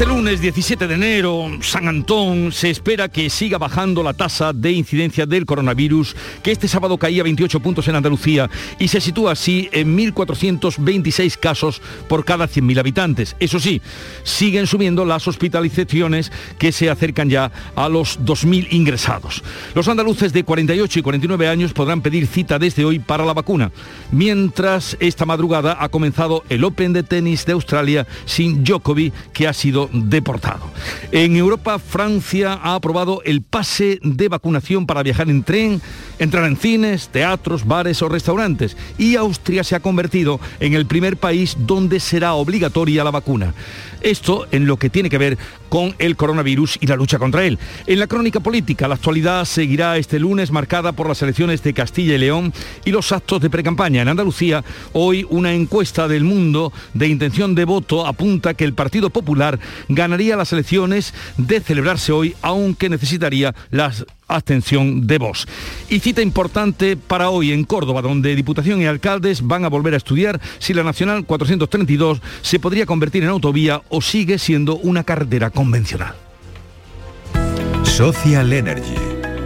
Este lunes 17 de enero, San Antón, se espera que siga bajando la tasa de incidencia del coronavirus, que este sábado caía 28 puntos en Andalucía y se sitúa así en 1.426 casos por cada 100.000 habitantes. Eso sí, siguen subiendo las hospitalizaciones que se acercan ya a los 2.000 ingresados. Los andaluces de 48 y 49 años podrán pedir cita desde hoy para la vacuna, mientras esta madrugada ha comenzado el Open de tenis de Australia sin Djokovic, que ha sido deportado. En Europa, Francia ha aprobado el pase de vacunación para viajar en tren, entrar en cines, teatros, bares o restaurantes. Y Austria se ha convertido en el primer país donde será obligatoria la vacuna. Esto en lo que tiene que ver con el coronavirus y la lucha contra él. En la crónica política, la actualidad seguirá este lunes marcada por las elecciones de Castilla y León y los actos de precampaña. En Andalucía, hoy una encuesta del mundo de intención de voto apunta que el Partido Popular ganaría las elecciones de celebrarse hoy, aunque necesitaría las abstención de voz. Y cita importante para hoy en Córdoba, donde Diputación y alcaldes van a volver a estudiar si la Nacional 432 se podría convertir en autovía o sigue siendo una carretera convencional. Social Energy.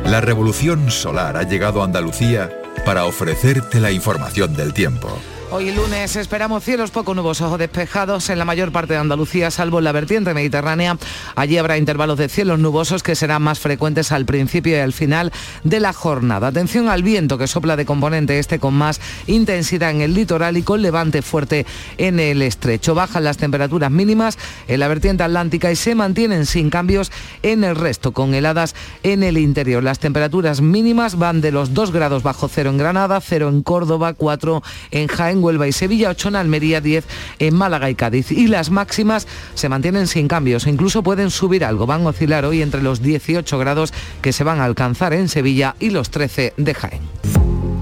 La revolución solar ha llegado a Andalucía para ofrecerte la información del tiempo. Hoy lunes esperamos cielos poco nubosos o despejados en la mayor parte de Andalucía, salvo en la vertiente mediterránea. Allí habrá intervalos de cielos nubosos que serán más frecuentes al principio y al final de la jornada. Atención al viento que sopla de componente este con más intensidad en el litoral y con levante fuerte en el estrecho. Bajan las temperaturas mínimas en la vertiente atlántica y se mantienen sin cambios en el resto, con heladas en el interior. Las temperaturas mínimas van de los 2 grados bajo cero en Granada, 0 en Córdoba, 4 en Jaén, Huelva y Sevilla, 8 en Almería, 10 en Málaga y Cádiz. Y las máximas se mantienen sin cambios, incluso pueden subir algo. Van a oscilar hoy entre los 18 grados que se van a alcanzar en Sevilla y los 13 de Jaén.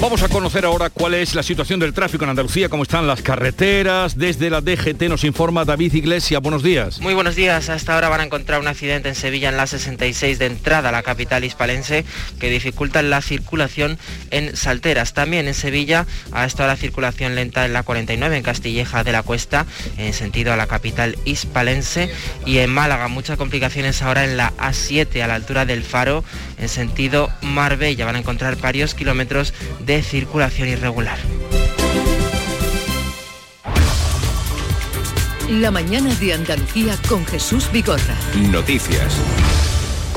Vamos a conocer ahora cuál es la situación del tráfico en Andalucía, cómo están las carreteras. Desde la DGT nos informa David Iglesia. Buenos días. Muy buenos días. Hasta ahora van a encontrar un accidente en Sevilla en la 66 de entrada a la capital hispalense que dificulta la circulación en Salteras. También en Sevilla ha estado la circulación lenta en la 49 en Castilleja de la Cuesta en sentido a la capital hispalense y en Málaga muchas complicaciones ahora en la A7 a la altura del Faro en sentido Marbella. Van a encontrar varios kilómetros de circulación irregular. La mañana de Andalucía con Jesús Vigorra. Noticias.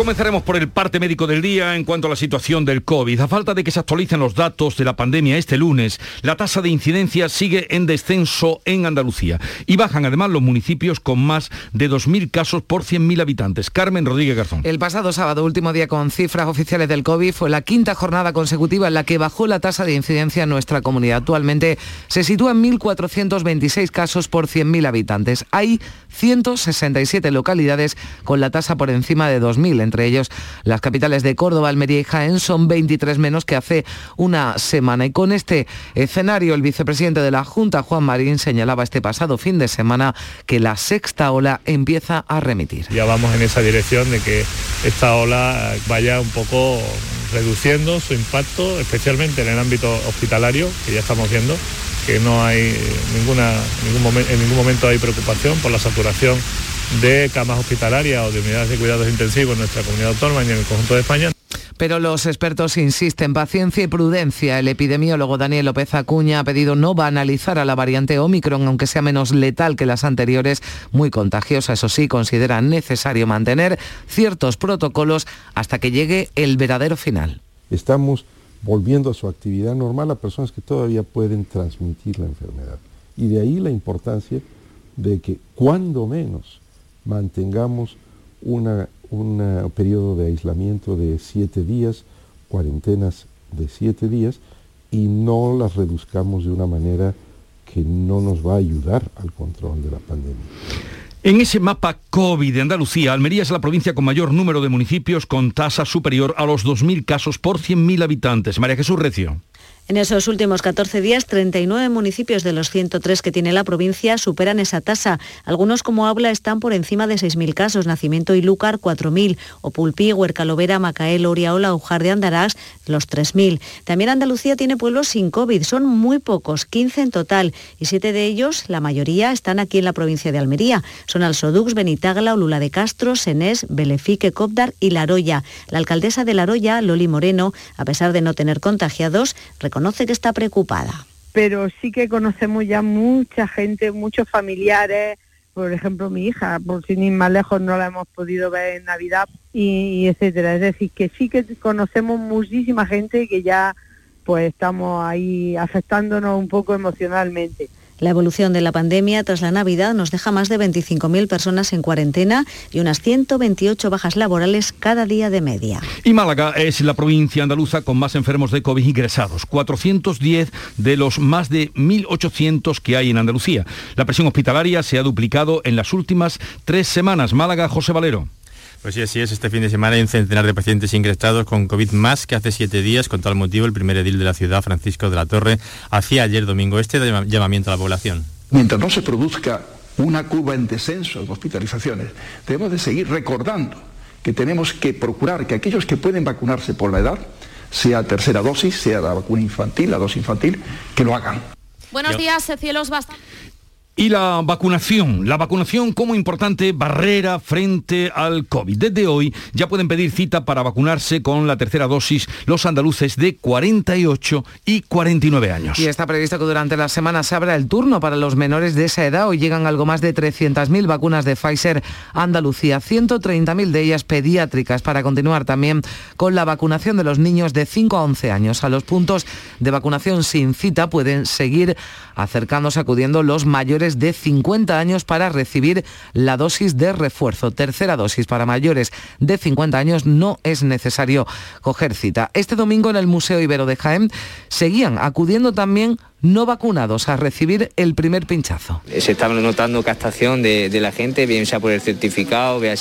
Comenzaremos por el parte médico del día en cuanto a la situación del COVID. A falta de que se actualicen los datos de la pandemia este lunes, la tasa de incidencia sigue en descenso en Andalucía y bajan además los municipios con más de 2.000 casos por 100.000 habitantes. Carmen Rodríguez Garzón. El pasado sábado, último día con cifras oficiales del COVID, fue la quinta jornada consecutiva en la que bajó la tasa de incidencia en nuestra comunidad. Actualmente se sitúa en 1.426 casos por 100.000 habitantes. Hay 167 localidades con la tasa por encima de 2.000 entre ellos las capitales de Córdoba, Almería y Jaén, son 23 menos que hace una semana. Y con este escenario, el vicepresidente de la Junta, Juan Marín, señalaba este pasado fin de semana que la sexta ola empieza a remitir. Ya vamos en esa dirección de que esta ola vaya un poco reduciendo su impacto, especialmente en el ámbito hospitalario, que ya estamos viendo que no hay ninguna, en ningún momento hay preocupación por la saturación de camas hospitalarias o de unidades de cuidados intensivos en nuestra comunidad autónoma y en el conjunto de España. Pero los expertos insisten, paciencia y prudencia. El epidemiólogo Daniel López Acuña ha pedido no banalizar a la variante Omicron, aunque sea menos letal que las anteriores, muy contagiosa. Eso sí, considera necesario mantener ciertos protocolos hasta que llegue el verdadero final. Estamos volviendo a su actividad normal a personas que todavía pueden transmitir la enfermedad. Y de ahí la importancia de que cuando menos mantengamos un periodo de aislamiento de siete días, cuarentenas de siete días, y no las reduzcamos de una manera que no nos va a ayudar al control de la pandemia. En ese mapa COVID de Andalucía, Almería es la provincia con mayor número de municipios con tasa superior a los 2.000 casos por 100.000 habitantes. María Jesús Recio. En esos últimos 14 días, 39 municipios de los 103 que tiene la provincia superan esa tasa. Algunos, como habla, están por encima de 6.000 casos. Nacimiento y Lúcar, 4.000. O Pulpí, Huercalovera, Macael, Oriaola, Ujar de Andarás, los 3.000. También Andalucía tiene pueblos sin COVID. Son muy pocos, 15 en total. Y siete de ellos, la mayoría, están aquí en la provincia de Almería. Son Alsodux, Benitagla, Olula de Castro, Senés, Belefique, Copdar y Laroya. La alcaldesa de Laroya, Loli Moreno, a pesar de no tener contagiados, reconoce que está preocupada. Pero sí que conocemos ya mucha gente, muchos familiares, por ejemplo mi hija, por sin ir más lejos no la hemos podido ver en Navidad y, etcétera. Es decir, que sí que conocemos muchísima gente que ya pues estamos ahí afectándonos un poco emocionalmente. La evolución de la pandemia tras la Navidad nos deja más de 25.000 personas en cuarentena y unas 128 bajas laborales cada día de media. Y Málaga es la provincia andaluza con más enfermos de COVID ingresados, 410 de los más de 1.800 que hay en Andalucía. La presión hospitalaria se ha duplicado en las últimas tres semanas. Málaga, José Valero. Pues sí, así es. Este fin de semana hay un centenar de pacientes ingresados con COVID más que hace siete días. Con tal motivo, el primer edil de la ciudad, Francisco de la Torre, hacía ayer domingo este llamamiento a la población. Mientras no se produzca una curva en descenso de hospitalizaciones, debemos de seguir recordando que tenemos que procurar que aquellos que pueden vacunarse por la edad, sea tercera dosis, sea la vacuna infantil, la dosis infantil, que lo hagan. Buenos días, cielos basta. Y la vacunación, la vacunación como importante barrera frente al COVID. Desde hoy ya pueden pedir cita para vacunarse con la tercera dosis los andaluces de 48 y 49 años. Y está previsto que durante la semana se abra el turno para los menores de esa edad. Hoy llegan algo más de 300.000 vacunas de Pfizer Andalucía, 130.000 de ellas pediátricas, para continuar también con la vacunación de los niños de 5 a 11 años. A los puntos de vacunación sin cita pueden seguir acercándose, acudiendo los mayores de 50 años para recibir la dosis de refuerzo. Tercera dosis para mayores de 50 años no es necesario coger cita. Este domingo en el Museo Ibero de Jaén seguían acudiendo también no vacunados a recibir el primer pinchazo. Se está notando captación de, la gente, bien sea por el certificado, bien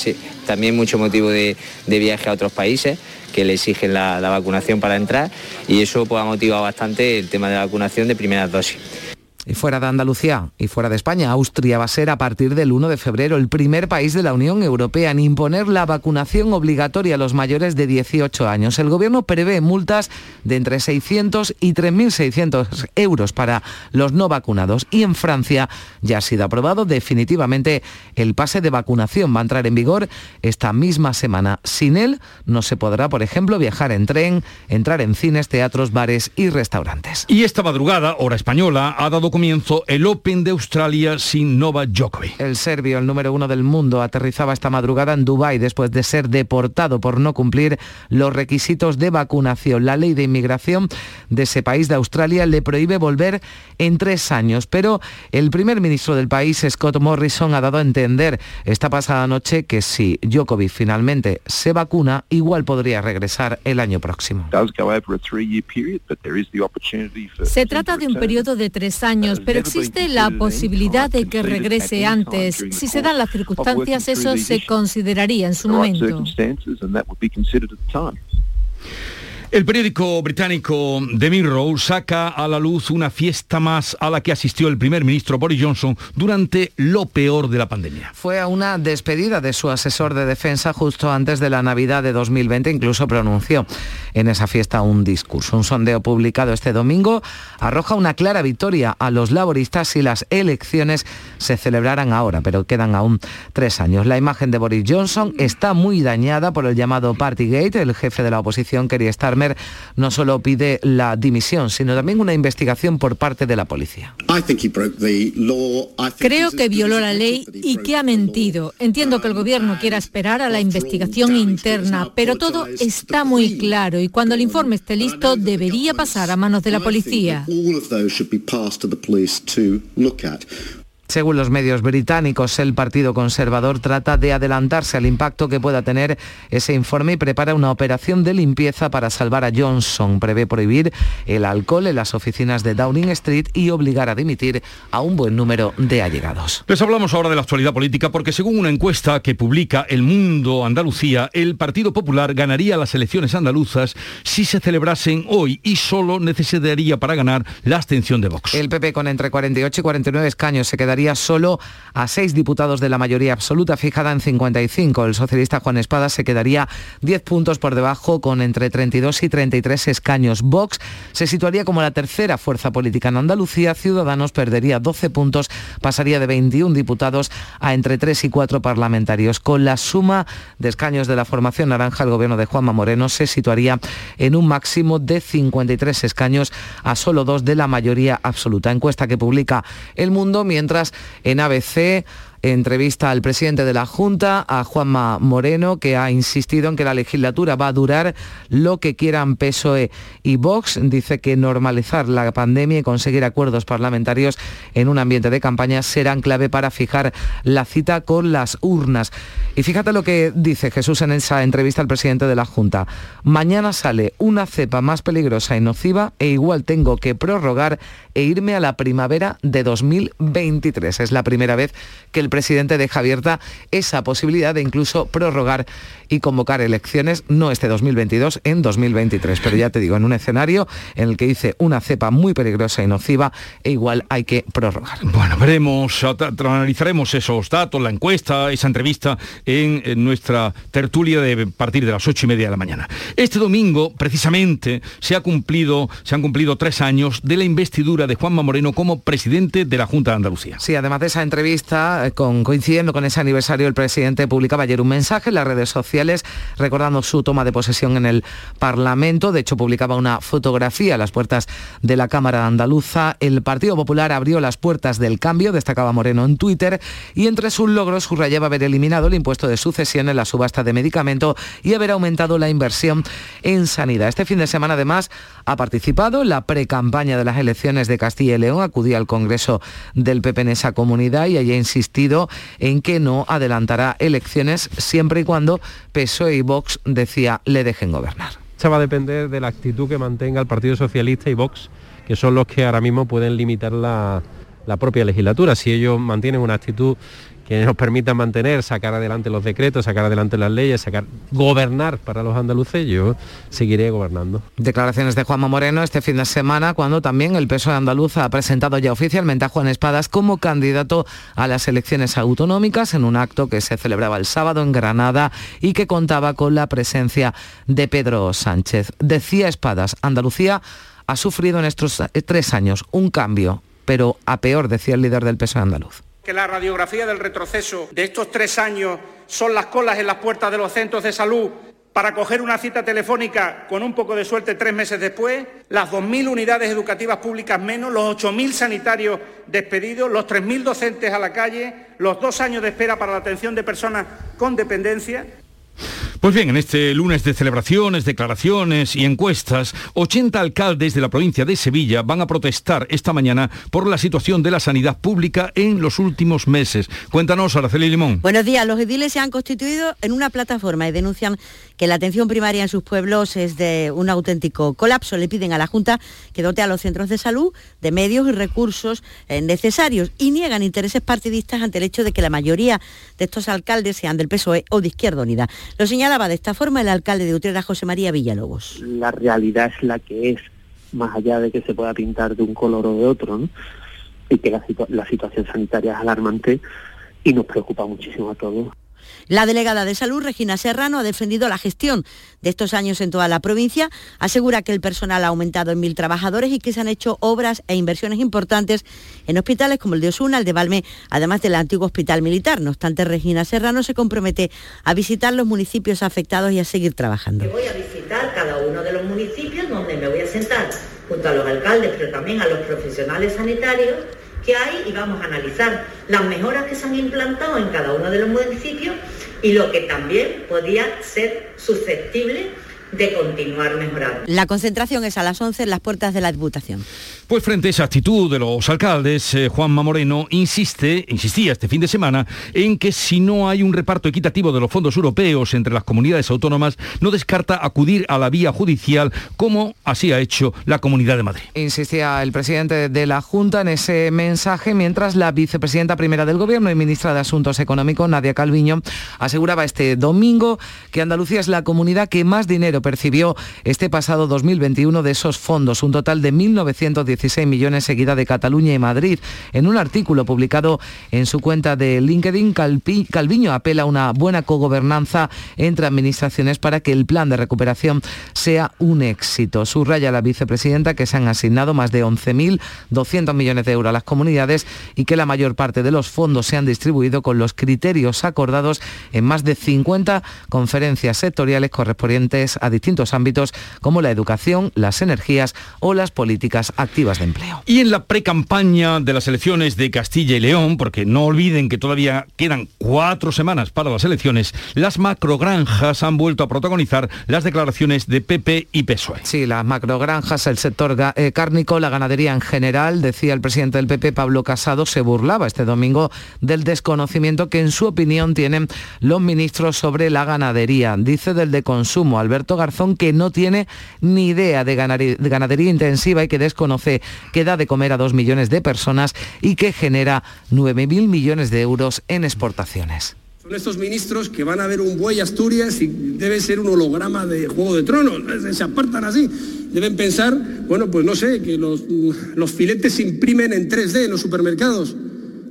también mucho motivo de, viaje a otros países que le exigen la, la vacunación para entrar y eso pues, ha motivado bastante el tema de la vacunación de primeras dosis. Y fuera de Andalucía y fuera de España, Austria va a ser a partir del 1 de febrero el primer país de la Unión Europea en imponer la vacunación obligatoria a los mayores de 18 años. El gobierno prevé multas de entre 600 y 3.600 euros para los no vacunados. Y en Francia ya ha sido aprobado definitivamente el pase de vacunación. Va a entrar en vigor esta misma semana. Sin él no se podrá, por ejemplo, viajar en tren, entrar en cines, teatros, bares y restaurantes. Y esta madrugada, hora española, ha dado comienzo el Open de Australia sin Nova Djokovic. El serbio, el número uno del mundo, aterrizaba esta madrugada en Dubái después de ser deportado por no cumplir los requisitos de vacunación. La ley de inmigración de ese país de Australia le prohíbe volver en tres años, pero el primer ministro del país, Scott Morrison, ha dado a entender esta pasada noche que si Djokovic finalmente se vacuna, igual podría regresar el año próximo. Se trata de un periodo de tres años pero existe la posibilidad de que regrese antes. Si se dan las circunstancias, eso se consideraría en su momento. El periódico británico The Mirror saca a la luz una fiesta más a la que asistió el primer ministro Boris Johnson durante lo peor de la pandemia. Fue a una despedida de su asesor de defensa justo antes de la Navidad de 2020, incluso pronunció en esa fiesta un discurso. Un sondeo publicado este domingo arroja una clara victoria a los laboristas si las elecciones se celebraran ahora, pero quedan aún tres años. La imagen de Boris Johnson está muy dañada por el llamado Partygate. El jefe de la oposición quería estar no solo pide la dimisión, sino también una investigación por parte de la policía. Creo que violó la ley y que ha mentido. Entiendo que el gobierno quiera esperar a la investigación interna, pero todo está muy claro y cuando el informe esté listo debería pasar a manos de la policía. Según los medios británicos, el Partido Conservador trata de adelantarse al impacto que pueda tener ese informe y prepara una operación de limpieza para salvar a Johnson. Prevé prohibir el alcohol en las oficinas de Downing Street y obligar a dimitir a un buen número de allegados. Les hablamos ahora de la actualidad política porque según una encuesta que publica El Mundo Andalucía, el Partido Popular ganaría las elecciones andaluzas si se celebrasen hoy y solo necesitaría para ganar la abstención de Vox. El PP con entre 48 y 49 escaños se quedaría solo a seis diputados de la mayoría absoluta fijada en 55. El socialista Juan Espada se quedaría 10 puntos por debajo con entre 32 y 33 escaños. Vox se situaría como la tercera fuerza política en Andalucía. Ciudadanos perdería 12 puntos, pasaría de 21 diputados a entre 3 y 4 parlamentarios. Con la suma de escaños de la formación naranja, el gobierno de Juanma Moreno se situaría en un máximo de 53 escaños a solo dos de la mayoría absoluta. Encuesta que publica El Mundo, mientras en ABC entrevista al presidente de la Junta, a Juanma Moreno, que ha insistido en que la legislatura va a durar lo que quieran PSOE y Vox. Dice que normalizar la pandemia y conseguir acuerdos parlamentarios en un ambiente de campaña serán clave para fijar la cita con las urnas. Y fíjate lo que dice Jesús en esa entrevista al presidente de la Junta. Mañana sale una cepa más peligrosa y nociva e igual tengo que prorrogar e irme a la primavera de 2023. Es la primera vez que el presidente deja abierta esa posibilidad de incluso prorrogar y convocar elecciones, no este 2022, en 2023. Pero ya te digo, en un escenario en el que dice una cepa muy peligrosa y nociva, e igual hay que prorrogar. Bueno, veremos, analizaremos esos datos, la encuesta, esa entrevista en, en nuestra tertulia de partir de las ocho y media de la mañana. Este domingo, precisamente, se, ha cumplido, se han cumplido tres años de la investidura de Juanma Moreno como presidente de la Junta de Andalucía. Sí, además de esa entrevista, eh, coincidiendo con ese aniversario, el presidente publicaba ayer un mensaje en las redes sociales recordando su toma de posesión en el Parlamento. De hecho, publicaba una fotografía a las puertas de la Cámara Andaluza. El Partido Popular abrió las puertas del cambio, destacaba Moreno en Twitter, y entre sus logros subrayaba haber eliminado el impuesto de sucesión en la subasta de medicamento y haber aumentado la inversión en sanidad. Este fin de semana, además, ha participado en la pre-campaña de las elecciones de Castilla y León, acudía al Congreso del PP en esa comunidad y haya insistido en que no adelantará elecciones siempre y cuando PSOE y Vox, decía, le dejen gobernar. Se va a depender de la actitud que mantenga el Partido Socialista y Vox, que son los que ahora mismo pueden limitar la, la propia legislatura. Si ellos mantienen una actitud que nos permita mantener, sacar adelante los decretos, sacar adelante las leyes, sacar, gobernar para los andaluces, yo seguiré gobernando. Declaraciones de Juanma Moreno este fin de semana, cuando también el PSOE andaluz ha presentado ya oficialmente a Juan Espadas como candidato a las elecciones autonómicas en un acto que se celebraba el sábado en Granada y que contaba con la presencia de Pedro Sánchez. Decía Espadas, Andalucía ha sufrido en estos tres años un cambio, pero a peor, decía el líder del PSOE andaluz que la radiografía del retroceso de estos tres años son las colas en las puertas de los centros de salud para coger una cita telefónica con un poco de suerte tres meses después, las 2.000 unidades educativas públicas menos, los 8.000 sanitarios despedidos, los 3.000 docentes a la calle, los dos años de espera para la atención de personas con dependencia. Pues bien, en este lunes de celebraciones, declaraciones y encuestas, 80 alcaldes de la provincia de Sevilla van a protestar esta mañana por la situación de la sanidad pública en los últimos meses. Cuéntanos, Araceli Limón. Buenos días. Los ediles se han constituido en una plataforma y denuncian que la atención primaria en sus pueblos es de un auténtico colapso. Le piden a la Junta que dote a los centros de salud de medios y recursos eh, necesarios y niegan intereses partidistas ante el hecho de que la mayoría de estos alcaldes sean del PSOE o de Izquierda Unida. Lo de esta forma el alcalde de Utrera, José María Villalobos. La realidad es la que es, más allá de que se pueda pintar de un color o de otro, ¿no? y que la, la situación sanitaria es alarmante y nos preocupa muchísimo a todos. La delegada de salud, Regina Serrano, ha defendido la gestión de estos años en toda la provincia, asegura que el personal ha aumentado en mil trabajadores y que se han hecho obras e inversiones importantes en hospitales como el de Osuna, el de Valme, además del antiguo hospital militar. No obstante, Regina Serrano se compromete a visitar los municipios afectados y a seguir trabajando. voy a visitar cada uno de los municipios donde me voy a sentar junto a los alcaldes, pero también a los profesionales sanitarios que hay y vamos a analizar las mejoras que se han implantado en cada uno de los municipios y lo que también podía ser susceptible de continuar mejorando. La concentración es a las 11 en las puertas de la Diputación. Pues frente a esa actitud de los alcaldes, eh, Juanma Moreno insiste, insistía este fin de semana, en que si no hay un reparto equitativo de los fondos europeos entre las comunidades autónomas, no descarta acudir a la vía judicial como así ha hecho la Comunidad de Madrid. Insistía el presidente de la Junta en ese mensaje, mientras la vicepresidenta primera del Gobierno y ministra de Asuntos Económicos, Nadia Calviño, aseguraba este domingo que Andalucía es la comunidad que más dinero percibió este pasado 2021 de esos fondos, un total de 1.916 millones seguida de Cataluña y Madrid. En un artículo publicado en su cuenta de LinkedIn, Calviño apela a una buena cogobernanza entre administraciones para que el plan de recuperación sea un éxito. Subraya la vicepresidenta que se han asignado más de 11.200 millones de euros a las comunidades y que la mayor parte de los fondos se han distribuido con los criterios acordados en más de 50 conferencias sectoriales correspondientes a distintos ámbitos como la educación, las energías o las políticas activas de empleo. Y en la precampaña de las elecciones de Castilla y León, porque no olviden que todavía quedan cuatro semanas para las elecciones, las macrogranjas han vuelto a protagonizar las declaraciones de PP y PSOE. Sí, las macrogranjas, el sector eh, cárnico, la ganadería en general, decía el presidente del PP, Pablo Casado, se burlaba este domingo del desconocimiento que en su opinión tienen los ministros sobre la ganadería. Dice del de consumo Alberto Garzón que no tiene ni idea de ganadería intensiva y que desconoce que da de comer a dos millones de personas y que genera 9.000 millones de euros en exportaciones. Son estos ministros que van a ver un buey Asturias y debe ser un holograma de Juego de Tronos, se apartan así. Deben pensar, bueno, pues no sé, que los, los filetes se imprimen en 3D en los supermercados.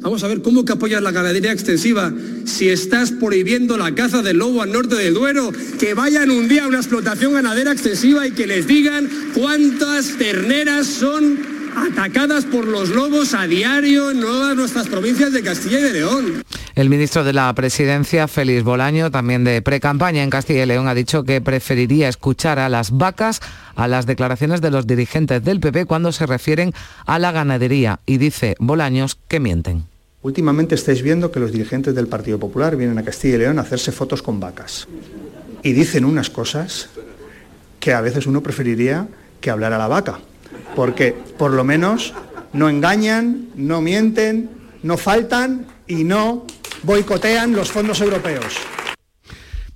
Vamos a ver cómo que apoyas la ganadería extensiva si estás prohibiendo la caza del lobo al norte del Duero, que vayan un día a una explotación ganadera extensiva y que les digan cuántas terneras son atacadas por los lobos a diario en todas nuestras provincias de Castilla y de León. El ministro de la Presidencia, Félix Bolaño, también de pre-campaña en Castilla y León, ha dicho que preferiría escuchar a las vacas a las declaraciones de los dirigentes del PP cuando se refieren a la ganadería. Y dice Bolaños que mienten. Últimamente estáis viendo que los dirigentes del Partido Popular vienen a Castilla y León a hacerse fotos con vacas. Y dicen unas cosas que a veces uno preferiría que hablar a la vaca. Porque por lo menos no engañan, no mienten, no faltan y no boicotean los fondos europeos.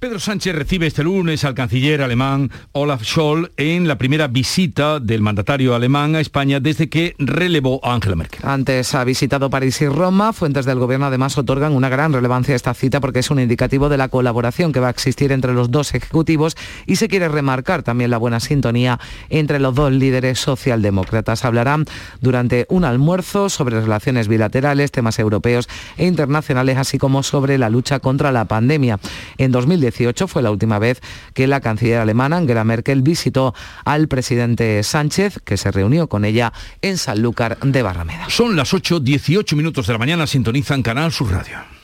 Pedro Sánchez recibe este lunes al canciller alemán Olaf Scholz en la primera visita del mandatario alemán a España desde que relevó a Angela Merkel. Antes ha visitado París y Roma. Fuentes del gobierno además otorgan una gran relevancia a esta cita porque es un indicativo de la colaboración que va a existir entre los dos ejecutivos y se quiere remarcar también la buena sintonía entre los dos líderes socialdemócratas. Hablarán durante un almuerzo sobre relaciones bilaterales, temas europeos e internacionales, así como sobre la lucha contra la pandemia. En 2010 fue la última vez que la canciller alemana Angela Merkel visitó al presidente Sánchez, que se reunió con ella en Sanlúcar de Barrameda. Son las 8.18 minutos de la mañana, sintonizan Canal Sur Radio.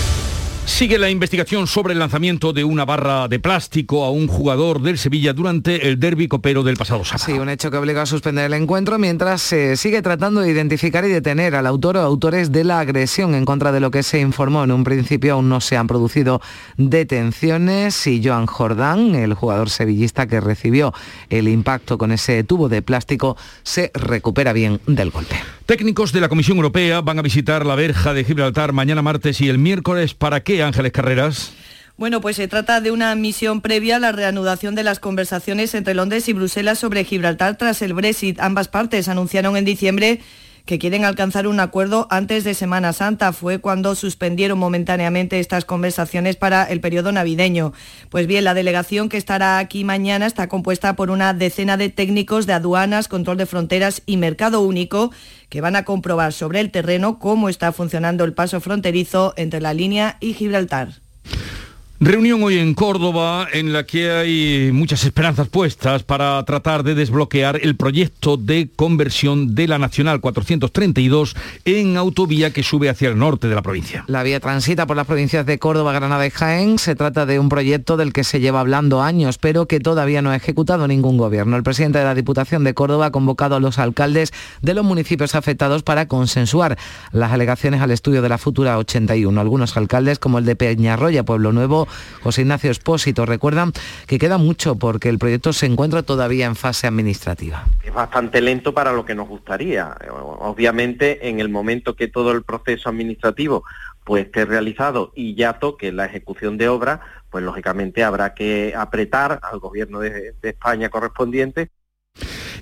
Sigue la investigación sobre el lanzamiento de una barra de plástico a un jugador del Sevilla durante el derbi copero del pasado sábado. Sí, un hecho que obliga a suspender el encuentro mientras se sigue tratando de identificar y detener al autor o autores de la agresión en contra de lo que se informó. En un principio aún no se han producido detenciones y Joan Jordán, el jugador sevillista que recibió el impacto con ese tubo de plástico, se recupera bien del golpe. Técnicos de la Comisión Europea van a visitar la verja de Gibraltar mañana martes y el miércoles. ¿Para Ángeles Carreras? Bueno, pues se trata de una misión previa a la reanudación de las conversaciones entre Londres y Bruselas sobre Gibraltar tras el Brexit. Ambas partes anunciaron en diciembre que quieren alcanzar un acuerdo antes de Semana Santa. Fue cuando suspendieron momentáneamente estas conversaciones para el periodo navideño. Pues bien, la delegación que estará aquí mañana está compuesta por una decena de técnicos de aduanas, control de fronteras y mercado único que van a comprobar sobre el terreno cómo está funcionando el paso fronterizo entre la línea y Gibraltar. Reunión hoy en Córdoba en la que hay muchas esperanzas puestas para tratar de desbloquear el proyecto de conversión de la Nacional 432 en autovía que sube hacia el norte de la provincia. La vía transita por las provincias de Córdoba, Granada y Jaén. Se trata de un proyecto del que se lleva hablando años, pero que todavía no ha ejecutado ningún gobierno. El presidente de la Diputación de Córdoba ha convocado a los alcaldes de los municipios afectados para consensuar las alegaciones al estudio de la futura 81. Algunos alcaldes, como el de Peñarroya, Pueblo Nuevo, José Ignacio Espósito, recuerdan que queda mucho porque el proyecto se encuentra todavía en fase administrativa. Es bastante lento para lo que nos gustaría. Obviamente, en el momento que todo el proceso administrativo pues esté realizado y ya toque la ejecución de obra, pues lógicamente habrá que apretar al gobierno de, de España correspondiente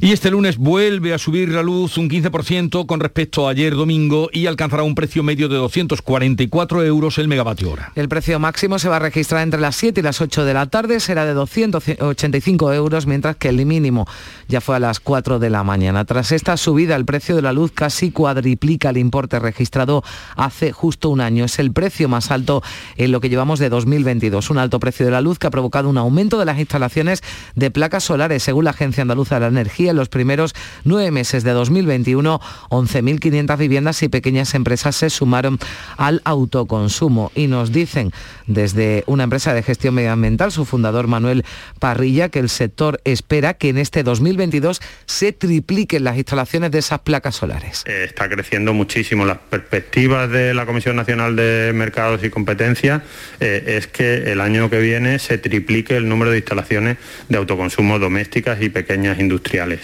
y este lunes vuelve a subir la luz un 15% con respecto a ayer domingo y alcanzará un precio medio de 244 euros el megavatio hora. El precio máximo se va a registrar entre las 7 y las 8 de la tarde, será de 285 euros, mientras que el mínimo ya fue a las 4 de la mañana. Tras esta subida, el precio de la luz casi cuadriplica el importe registrado hace justo un año. Es el precio más alto en lo que llevamos de 2022. Un alto precio de la luz que ha provocado un aumento de las instalaciones de placas solares, según la Agencia Andaluza de la Energía en los primeros nueve meses de 2021, 11.500 viviendas y pequeñas empresas se sumaron al autoconsumo. Y nos dicen desde una empresa de gestión medioambiental, su fundador Manuel Parrilla, que el sector espera que en este 2022 se tripliquen las instalaciones de esas placas solares. Eh, está creciendo muchísimo. Las perspectivas de la Comisión Nacional de Mercados y Competencia eh, es que el año que viene se triplique el número de instalaciones de autoconsumo domésticas y pequeñas industriales.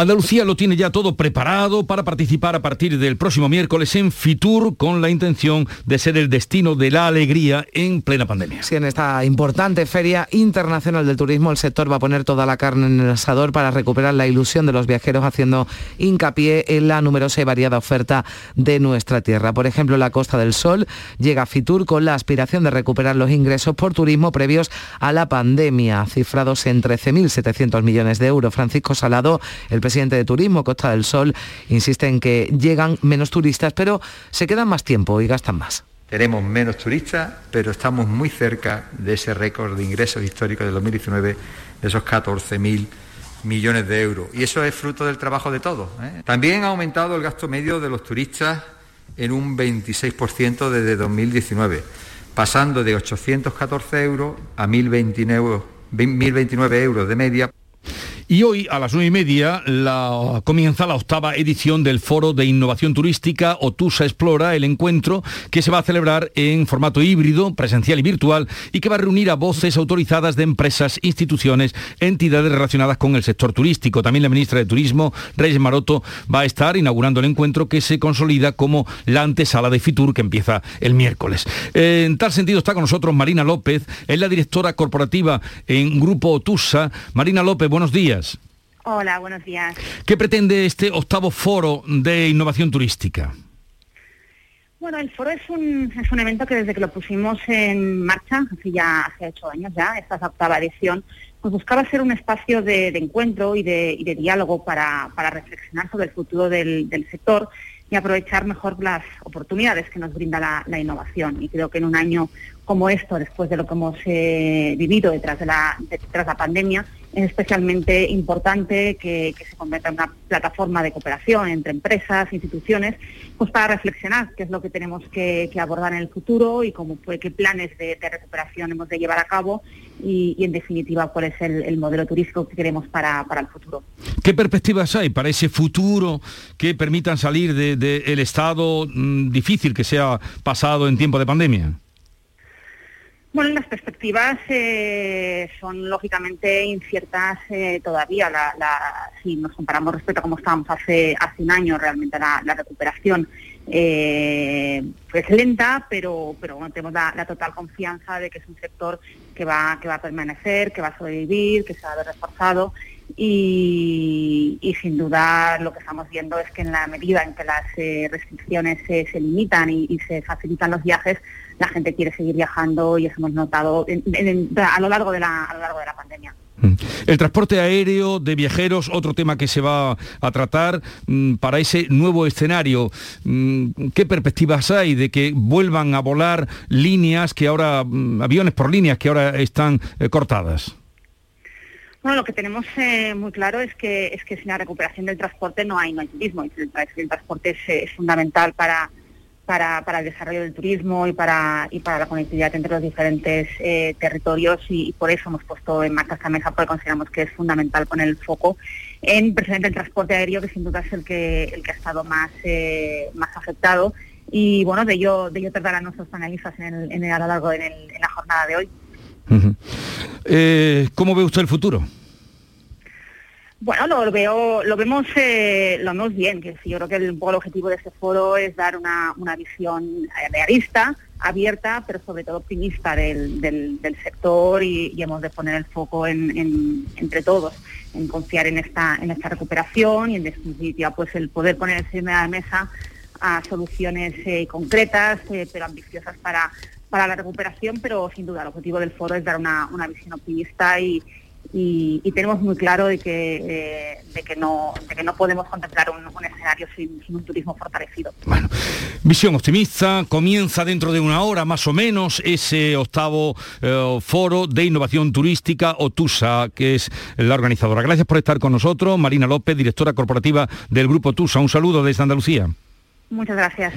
Andalucía lo tiene ya todo preparado para participar a partir del próximo miércoles en Fitur con la intención de ser el destino de la alegría en plena pandemia. Sí, en esta importante feria internacional del turismo el sector va a poner toda la carne en el asador para recuperar la ilusión de los viajeros haciendo hincapié en la numerosa y variada oferta de nuestra tierra. Por ejemplo, la Costa del Sol llega a Fitur con la aspiración de recuperar los ingresos por turismo previos a la pandemia, cifrados en 13.700 millones de euros. Francisco Salado, el presidente de Turismo Costa del Sol, insiste en que llegan menos turistas, pero se quedan más tiempo y gastan más. Tenemos menos turistas, pero estamos muy cerca de ese récord de ingresos históricos de 2019, de esos 14.000 millones de euros. Y eso es fruto del trabajo de todos. ¿eh? También ha aumentado el gasto medio de los turistas en un 26% desde 2019, pasando de 814 euros a 1.029 euros de media. Y hoy a las nueve y media comienza la octava edición del Foro de Innovación Turística Otusa Explora, el encuentro que se va a celebrar en formato híbrido, presencial y virtual, y que va a reunir a voces autorizadas de empresas, instituciones, entidades relacionadas con el sector turístico. También la ministra de Turismo, Reyes Maroto, va a estar inaugurando el encuentro que se consolida como la antesala de Fitur que empieza el miércoles. En tal sentido está con nosotros Marina López, es la directora corporativa en Grupo Otusa. Marina López, buenos días. Hola, buenos días. ¿Qué pretende este octavo foro de innovación turística? Bueno, el foro es un, es un evento que desde que lo pusimos en marcha, hace ya hace ocho años ya, esta es la octava edición, pues buscaba ser un espacio de, encuentro y de, diálogo para, reflexionar sobre el futuro del, sector y aprovechar mejor las oportunidades que nos brinda la, innovación. Y creo que en un año como esto, después de lo que hemos eh, vivido detrás de la, detrás de la pandemia, es especialmente importante que, se convierta en una plataforma de cooperación entre empresas, instituciones, pues para reflexionar qué es lo que tenemos que, abordar en el futuro y cómo qué planes de, recuperación hemos de llevar a cabo y, en definitiva cuál es el, modelo turístico que queremos para, el futuro. ¿Qué perspectivas hay para ese futuro que permitan salir del estado mm, difícil que se ha pasado en tiempo de pandemia? Bueno, las perspectivas eh, son lógicamente inciertas eh, todavía. si nos comparamos respecto a cómo estábamos hace, hace un año, realmente la, recuperación eh, pues lenta, pero, pero tenemos la, total confianza de que es un sector que va, que va a permanecer, que va a sobrevivir, que se va a ver reforzado y, sin duda lo que estamos viendo es que en la medida en que las eh, restricciones se, limitan y, se facilitan los viajes, la gente quiere seguir viajando y eso hemos notado a, lo largo de la, a lo largo de la pandemia. Mm. El transporte aéreo de viajeros, otro tema que se va a tratar mm, para ese nuevo escenario. Mm, ¿Qué perspectivas hay de que vuelvan a volar líneas que ahora, aviones por líneas que ahora están eh, cortadas? Bueno, lo que tenemos eh, muy claro es que es que sin la recuperación del transporte no hay no hay turismo. El, el transporte es fundamental para para, el desarrollo del turismo y para, y para la conectividad entre los diferentes eh, territorios y, por eso hemos puesto en marcha esta mesa porque consideramos que es fundamental poner el foco en precisamente el transporte aéreo que sin duda es el que, el que ha estado más, eh, más afectado y bueno, de ello, de ello tratarán nuestros panelistas en el, en el, a lo largo en, la jornada de hoy. Eh, ¿Cómo ve usted el futuro? Bueno, lo, veo, lo vemos, eh, lo vemos bien, que yo creo que el, objetivo de este foro es dar una, visión realista, abierta, pero sobre todo optimista del, sector y, hemos de poner el foco en, entre todos, en confiar en esta, en esta recuperación y en definitiva pues el poder poner encima de la mesa a soluciones eh, concretas, eh, pero ambiciosas para, para la recuperación, pero sin duda el objetivo del foro es dar una, una visión optimista y, y, tenemos muy claro de que, eh, de que, no, de que no podemos contemplar un, escenario sin, un turismo fortalecido. Bueno, visión optimista, comienza dentro de una hora más o menos ese octavo eh, foro de innovación turística OTUSA, que es la organizadora. Gracias por estar con nosotros, Marina López, directora corporativa del Grupo TUSA. Un saludo desde Andalucía. Muchas gracias.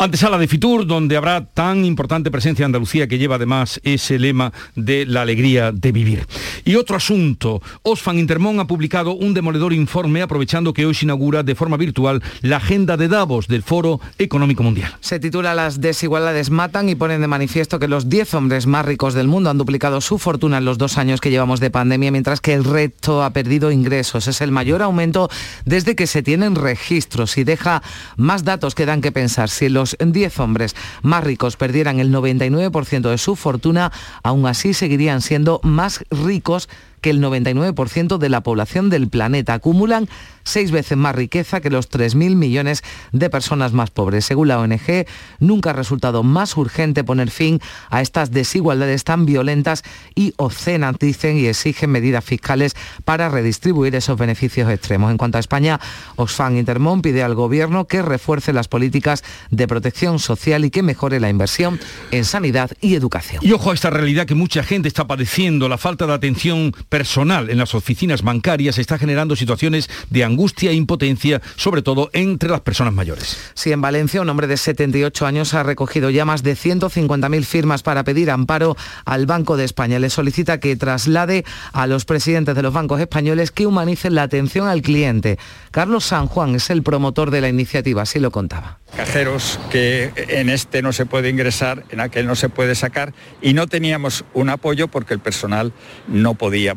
Antesala de Fitur, donde habrá tan importante presencia Andalucía que lleva además ese lema de la alegría de vivir. Y otro asunto, Osfan Intermón ha publicado un demoledor informe aprovechando que hoy se inaugura de forma virtual la agenda de Davos del Foro Económico Mundial. Se titula Las desigualdades matan y ponen de manifiesto que los 10 hombres más ricos del mundo han duplicado su fortuna en los dos años que llevamos de pandemia, mientras que el resto ha perdido ingresos. Es el mayor aumento desde que se tienen registros y deja más datos que dan que pensar. Si los 10 hombres más ricos perdieran el 99% de su fortuna, aún así seguirían siendo más ricos que el 99% de la población del planeta. Acumulan seis veces más riqueza que los 3.000 millones de personas más pobres. Según la ONG, nunca ha resultado más urgente poner fin a estas desigualdades tan violentas y obscenas, dicen, y exigen medidas fiscales para redistribuir esos beneficios extremos. En cuanto a España, Oxfam Intermón pide al Gobierno que refuerce las políticas de protección social y que mejore la inversión en sanidad y educación. Y ojo a esta realidad que mucha gente está padeciendo, la falta de atención personal en las oficinas bancarias está generando situaciones de angustia e impotencia, sobre todo entre las personas mayores. Sí, en Valencia un hombre de 78 años ha recogido ya más de 150.000 firmas para pedir amparo al Banco de España. Le solicita que traslade a los presidentes de los bancos españoles que humanicen la atención al cliente. Carlos San Juan es el promotor de la iniciativa, así lo contaba. Cajeros que en este no se puede ingresar, en aquel no se puede sacar y no teníamos un apoyo porque el personal no podía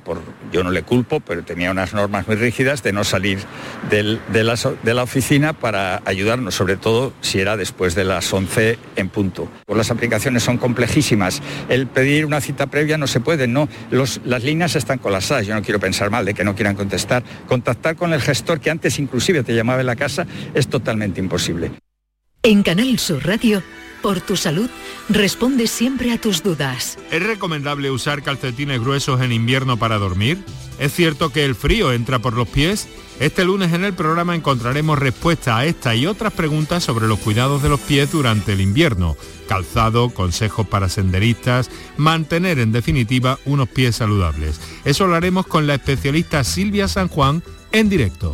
yo no le culpo, pero tenía unas normas muy rígidas de no salir de, la, oficina para ayudarnos, sobre todo si era después de las 11 en punto. Pues las aplicaciones son complejísimas. El pedir una cita previa no se puede, no. las líneas están colapsadas. Yo no quiero pensar mal de que no quieran contestar. Contactar con el gestor que antes inclusive te llamaba en la casa es totalmente imposible. En Canal Sur Radio por tu salud, responde siempre a tus dudas. ¿Es recomendable usar calcetines gruesos en invierno para dormir? ¿Es cierto que el frío entra por los pies? Este lunes en el programa encontraremos respuesta a esta y otras preguntas sobre los cuidados de los pies durante el invierno, calzado, consejos para senderistas, mantener en definitiva unos pies saludables. Eso lo haremos con la especialista Silvia San Juan en directo.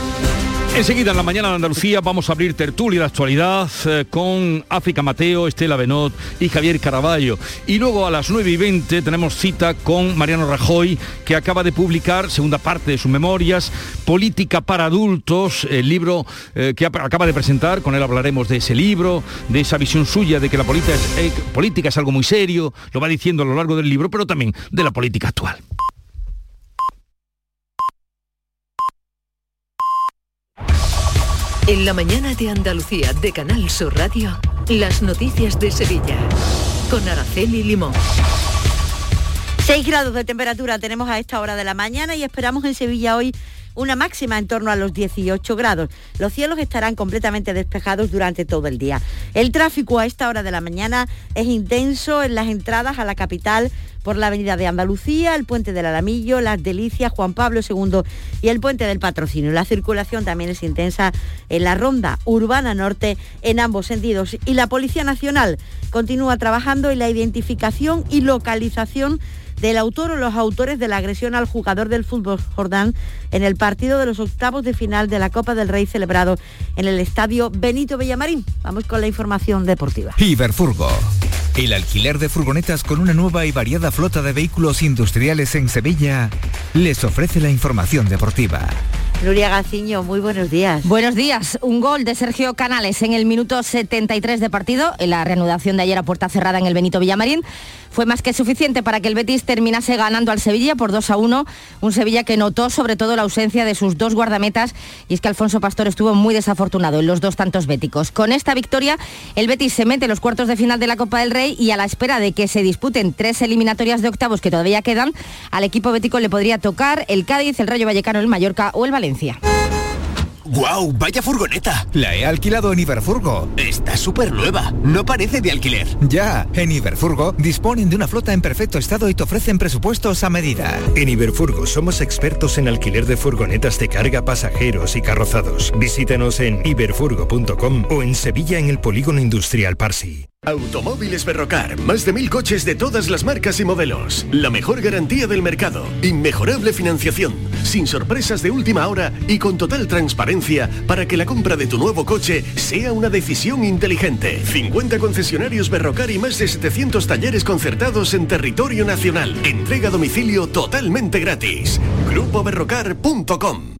Enseguida en la mañana de Andalucía vamos a abrir tertulia de actualidad eh, con África Mateo, Estela Benot y Javier Caraballo. Y luego a las 9 y 20 tenemos cita con Mariano Rajoy, que acaba de publicar, segunda parte de sus memorias, Política para Adultos, el libro eh, que acaba de presentar. Con él hablaremos de ese libro, de esa visión suya de que la eh, política es algo muy serio, lo va diciendo a lo largo del libro, pero también de la política actual. En la mañana de Andalucía de Canal Sur Radio, las noticias de Sevilla. Con Araceli Limón. 6 grados de temperatura tenemos a esta hora de la mañana y esperamos en Sevilla hoy una máxima en torno a los 18 grados. Los cielos estarán completamente despejados durante todo el día. El tráfico a esta hora de la mañana es intenso en las entradas a la capital por la Avenida de Andalucía, el Puente del Alamillo, Las Delicias, Juan Pablo II y el Puente del Patrocinio. La circulación también es intensa en la ronda urbana norte en ambos sentidos y la Policía Nacional continúa trabajando en la identificación y localización del autor o los autores de la agresión al jugador del fútbol Jordán en el partido de los octavos de final de la Copa del Rey celebrado en el estadio Benito Villamarín. Vamos con la información deportiva. Iberfurgo. El alquiler de furgonetas con una nueva y variada flota de vehículos industriales en Sevilla les ofrece la información deportiva. Nuria Gaciño, muy buenos días. Buenos días. Un gol de Sergio Canales en el minuto 73 de partido, en la reanudación de ayer a puerta cerrada en el Benito Villamarín, fue más que suficiente para que el Betis terminase ganando al Sevilla por 2 a 1. Un Sevilla que notó sobre todo la ausencia de sus dos guardametas y es que Alfonso Pastor estuvo muy desafortunado en los dos tantos béticos. Con esta victoria, el Betis se mete en los cuartos de final de la Copa del Rey y a la espera de que se disputen tres eliminatorias de octavos que todavía quedan, al equipo bético le podría tocar el Cádiz, el Rayo Vallecano, el Mallorca o el Valencia. ¡Guau! ¡Vaya furgoneta! La he alquilado en Iberfurgo. Está súper nueva. No parece de alquiler. Ya, en Iberfurgo disponen de una flota en perfecto estado y te ofrecen presupuestos a medida. En Iberfurgo somos expertos en alquiler de furgonetas de carga, pasajeros y carrozados. Visítanos en iberfurgo.com o en Sevilla en el Polígono Industrial Parsi. Automóviles Berrocar, más de mil coches de todas las marcas y modelos. La mejor garantía del mercado. Inmejorable financiación. Sin sorpresas de última hora y con total transparencia para que la compra de tu nuevo coche sea una decisión inteligente. 50 concesionarios Berrocar y más de 700 talleres concertados en territorio nacional. Entrega a domicilio totalmente gratis. GrupoBerrocar.com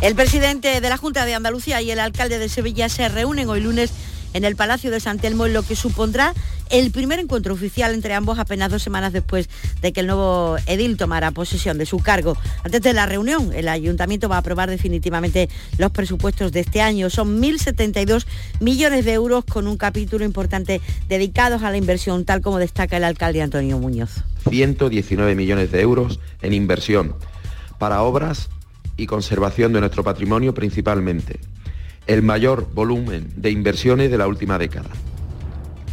El presidente de la Junta de Andalucía y el alcalde de Sevilla se reúnen hoy lunes en el Palacio de San Telmo lo que supondrá el primer encuentro oficial entre ambos apenas dos semanas después de que el nuevo edil tomara posesión de su cargo. Antes de la reunión, el ayuntamiento va a aprobar definitivamente los presupuestos de este año. Son 1.072 millones de euros con un capítulo importante dedicados a la inversión, tal como destaca el alcalde Antonio Muñoz. 119 millones de euros en inversión para obras y conservación de nuestro patrimonio principalmente el mayor volumen de inversiones de la última década.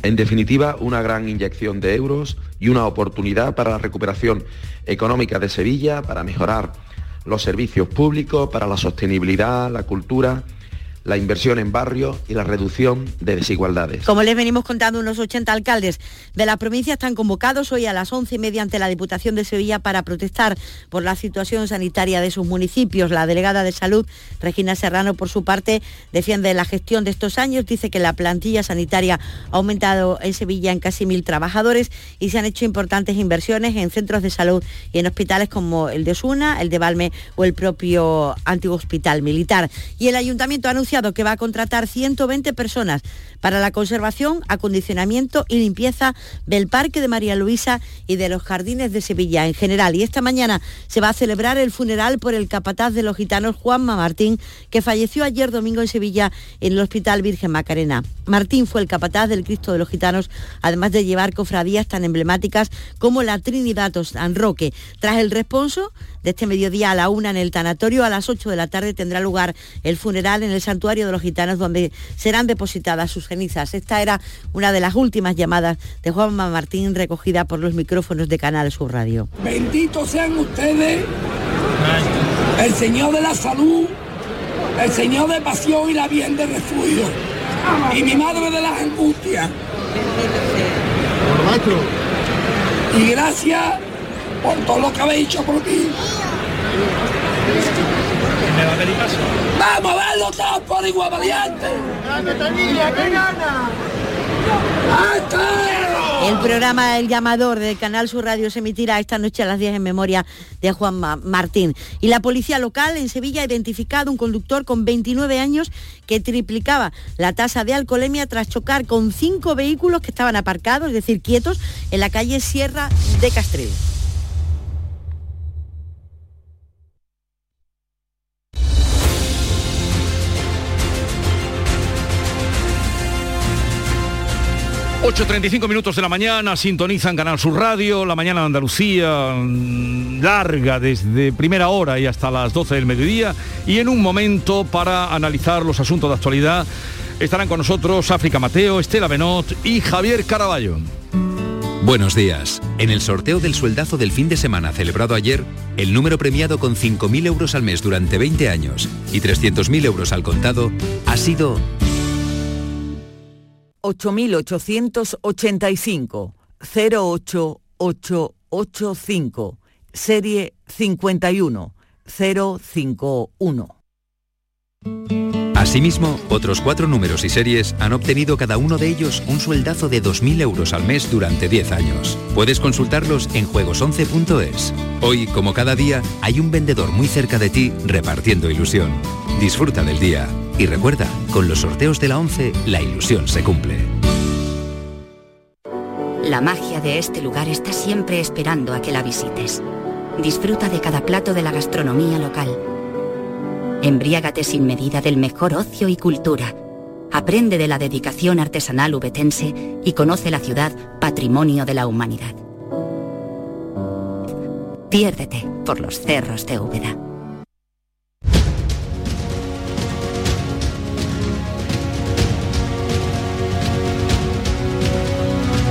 En definitiva, una gran inyección de euros y una oportunidad para la recuperación económica de Sevilla, para mejorar los servicios públicos, para la sostenibilidad, la cultura la inversión en barrios y la reducción de desigualdades. Como les venimos contando, unos 80 alcaldes de la provincia están convocados hoy a las 11 mediante la Diputación de Sevilla para protestar por la situación sanitaria de sus municipios. La delegada de Salud, Regina Serrano, por su parte, defiende la gestión de estos años. Dice que la plantilla sanitaria ha aumentado en Sevilla en casi mil trabajadores y se han hecho importantes inversiones en centros de salud y en hospitales como el de Osuna, el de Valme o el propio antiguo hospital militar. Y el ayuntamiento anuncia que va a contratar 120 personas para la conservación, acondicionamiento y limpieza del Parque de María Luisa y de los jardines de Sevilla en general. Y esta mañana se va a celebrar el funeral por el capataz de los gitanos Juanma Martín, que falleció ayer domingo en Sevilla en el Hospital Virgen Macarena. Martín fue el capataz del Cristo de los Gitanos, además de llevar cofradías tan emblemáticas como la Trinidad o San Roque. Tras el responso de este mediodía a la una en el tanatorio, a las 8 de la tarde tendrá lugar el funeral en el Santuario de los Gitanos, donde serán depositadas sus cenizas. Esta era una de las últimas llamadas de Juanma Martín recogida por los micrófonos de Canal Sur Radio. Benditos sean ustedes, el Señor de la salud, el Señor de pasión y la bien de refugio, y mi madre de las angustias. Y gracias por todo lo que habéis hecho por ti. Vamos a verlo todos por igual valiente. ¡Que gana! El programa El Llamador del Canal Sur Radio se emitirá esta noche a las 10 en memoria de Juan Ma- Martín. Y la policía local en Sevilla ha identificado un conductor con 29 años que triplicaba la tasa de alcoholemia tras chocar con cinco vehículos que estaban aparcados, es decir, quietos, en la calle Sierra de Castril. ...8.35 minutos de la mañana, sintonizan Canal Sur Radio, la mañana de Andalucía, mm, larga desde primera hora y hasta las 12 del mediodía, y en un momento para analizar los asuntos de actualidad estarán con nosotros África Mateo, Estela Benot y Javier Caraballo. Buenos días. En el sorteo del sueldazo del fin de semana celebrado ayer, el número premiado con 5.000 euros al mes durante 20 años y 300.000 euros al contado ha sido 8885 08885 serie 51 051 Asimismo, otros cuatro números y series han obtenido cada uno de ellos un sueldazo de 2.000 euros al mes durante 10 años. Puedes consultarlos en juegos11.es. Hoy, como cada día, hay un vendedor muy cerca de ti repartiendo ilusión. Disfruta del día. Y recuerda, con los sorteos de la 11, la ilusión se cumple. La magia de este lugar está siempre esperando a que la visites. Disfruta de cada plato de la gastronomía local. Embriágate sin medida del mejor ocio y cultura. Aprende de la dedicación artesanal ubetense y conoce la ciudad patrimonio de la humanidad. Piérdete por los cerros de Úbeda.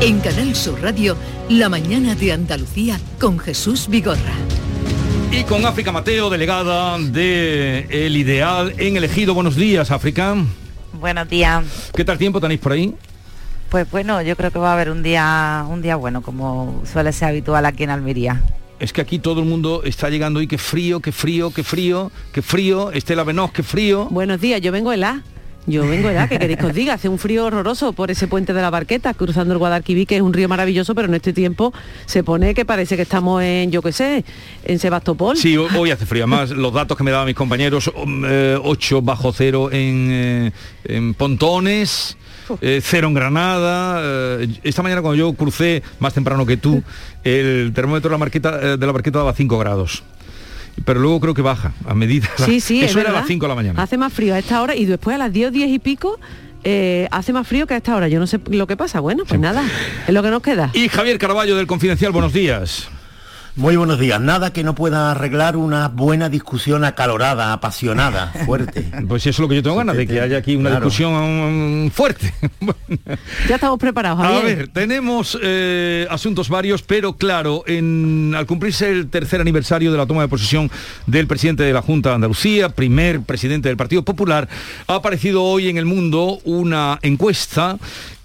En Canal Sur Radio, La mañana de Andalucía con Jesús Vigorra. Y con África Mateo, delegada de El Ideal en Elegido. Buenos días, África. Buenos días. ¿Qué tal tiempo tenéis por ahí? Pues bueno, yo creo que va a haber un día, un día bueno, como suele ser habitual aquí en Almería. Es que aquí todo el mundo está llegando y qué frío, qué frío, qué frío, qué frío. Estela Benoz, qué frío. Buenos días, yo vengo helada. Yo vengo helada, ¿qué queréis que os diga? Hace un frío horroroso por ese puente de la Barqueta, cruzando el Guadalquivir, que es un río maravilloso, pero en este tiempo se pone que parece que estamos en, yo qué sé, en Sebastopol. Sí, ho- hoy hace frío. Además, los datos que me daban mis compañeros, um, eh, 8 bajo cero en, eh, en Pontones, eh, cero en Granada. eh, esta mañana cuando yo crucé más temprano que tú, el termómetro de la, marqueta, eh, de la barqueta daba 5 grados. Pero luego creo que baja a medida. Sí, sí, es Eso era a las 5 de la mañana. Hace más frío a esta hora y después a las 10, 10 y pico eh, hace más frío que a esta hora. Yo no sé lo que pasa. Bueno, pues nada, es lo que nos queda. Y Javier Caraballo del Confidencial, buenos días. Muy buenos días. Nada que no pueda arreglar una buena discusión acalorada, apasionada, fuerte. Pues eso es lo que yo tengo ganas, de que haya aquí una Claro. discusión um, fuerte. Ya estamos preparados, A Javier. ver, tenemos eh, asuntos varios, pero claro, en- al cumplirse el tercer aniversario de la toma de posesión del presidente de la Junta de Andalucía, primer presidente del Partido Popular, ha aparecido hoy en el mundo una encuesta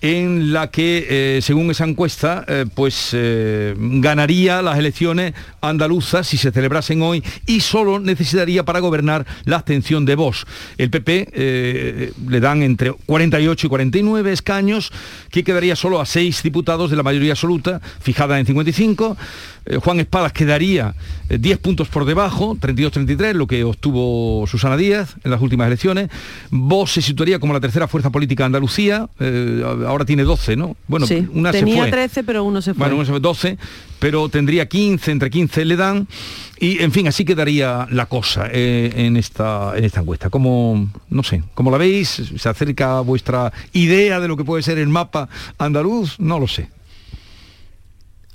en la que, eh, según esa encuesta, eh, pues eh, ganaría las elecciones andaluzas si se celebrasen hoy y solo necesitaría para gobernar la abstención de Vox. El PP le dan entre 48 y 49 escaños, que quedaría solo a seis diputados de la mayoría absoluta, fijada en 55. Eh, Juan Espadas quedaría eh, 10 puntos por debajo, 32-33, lo que obtuvo Susana Díaz en las últimas elecciones. Vox se situaría como la tercera fuerza política de Andalucía, ahora tiene 12, ¿no? Bueno, Sí, una se tenía fue. 13, pero uno se fue. Bueno, uno se fue 12, pero tendría 15, entre 15 le dan. Y, en fin, así quedaría la cosa eh, en, esta, en esta encuesta. Como, no sé, como la veis, se acerca a vuestra idea de lo que puede ser el mapa andaluz, no lo sé.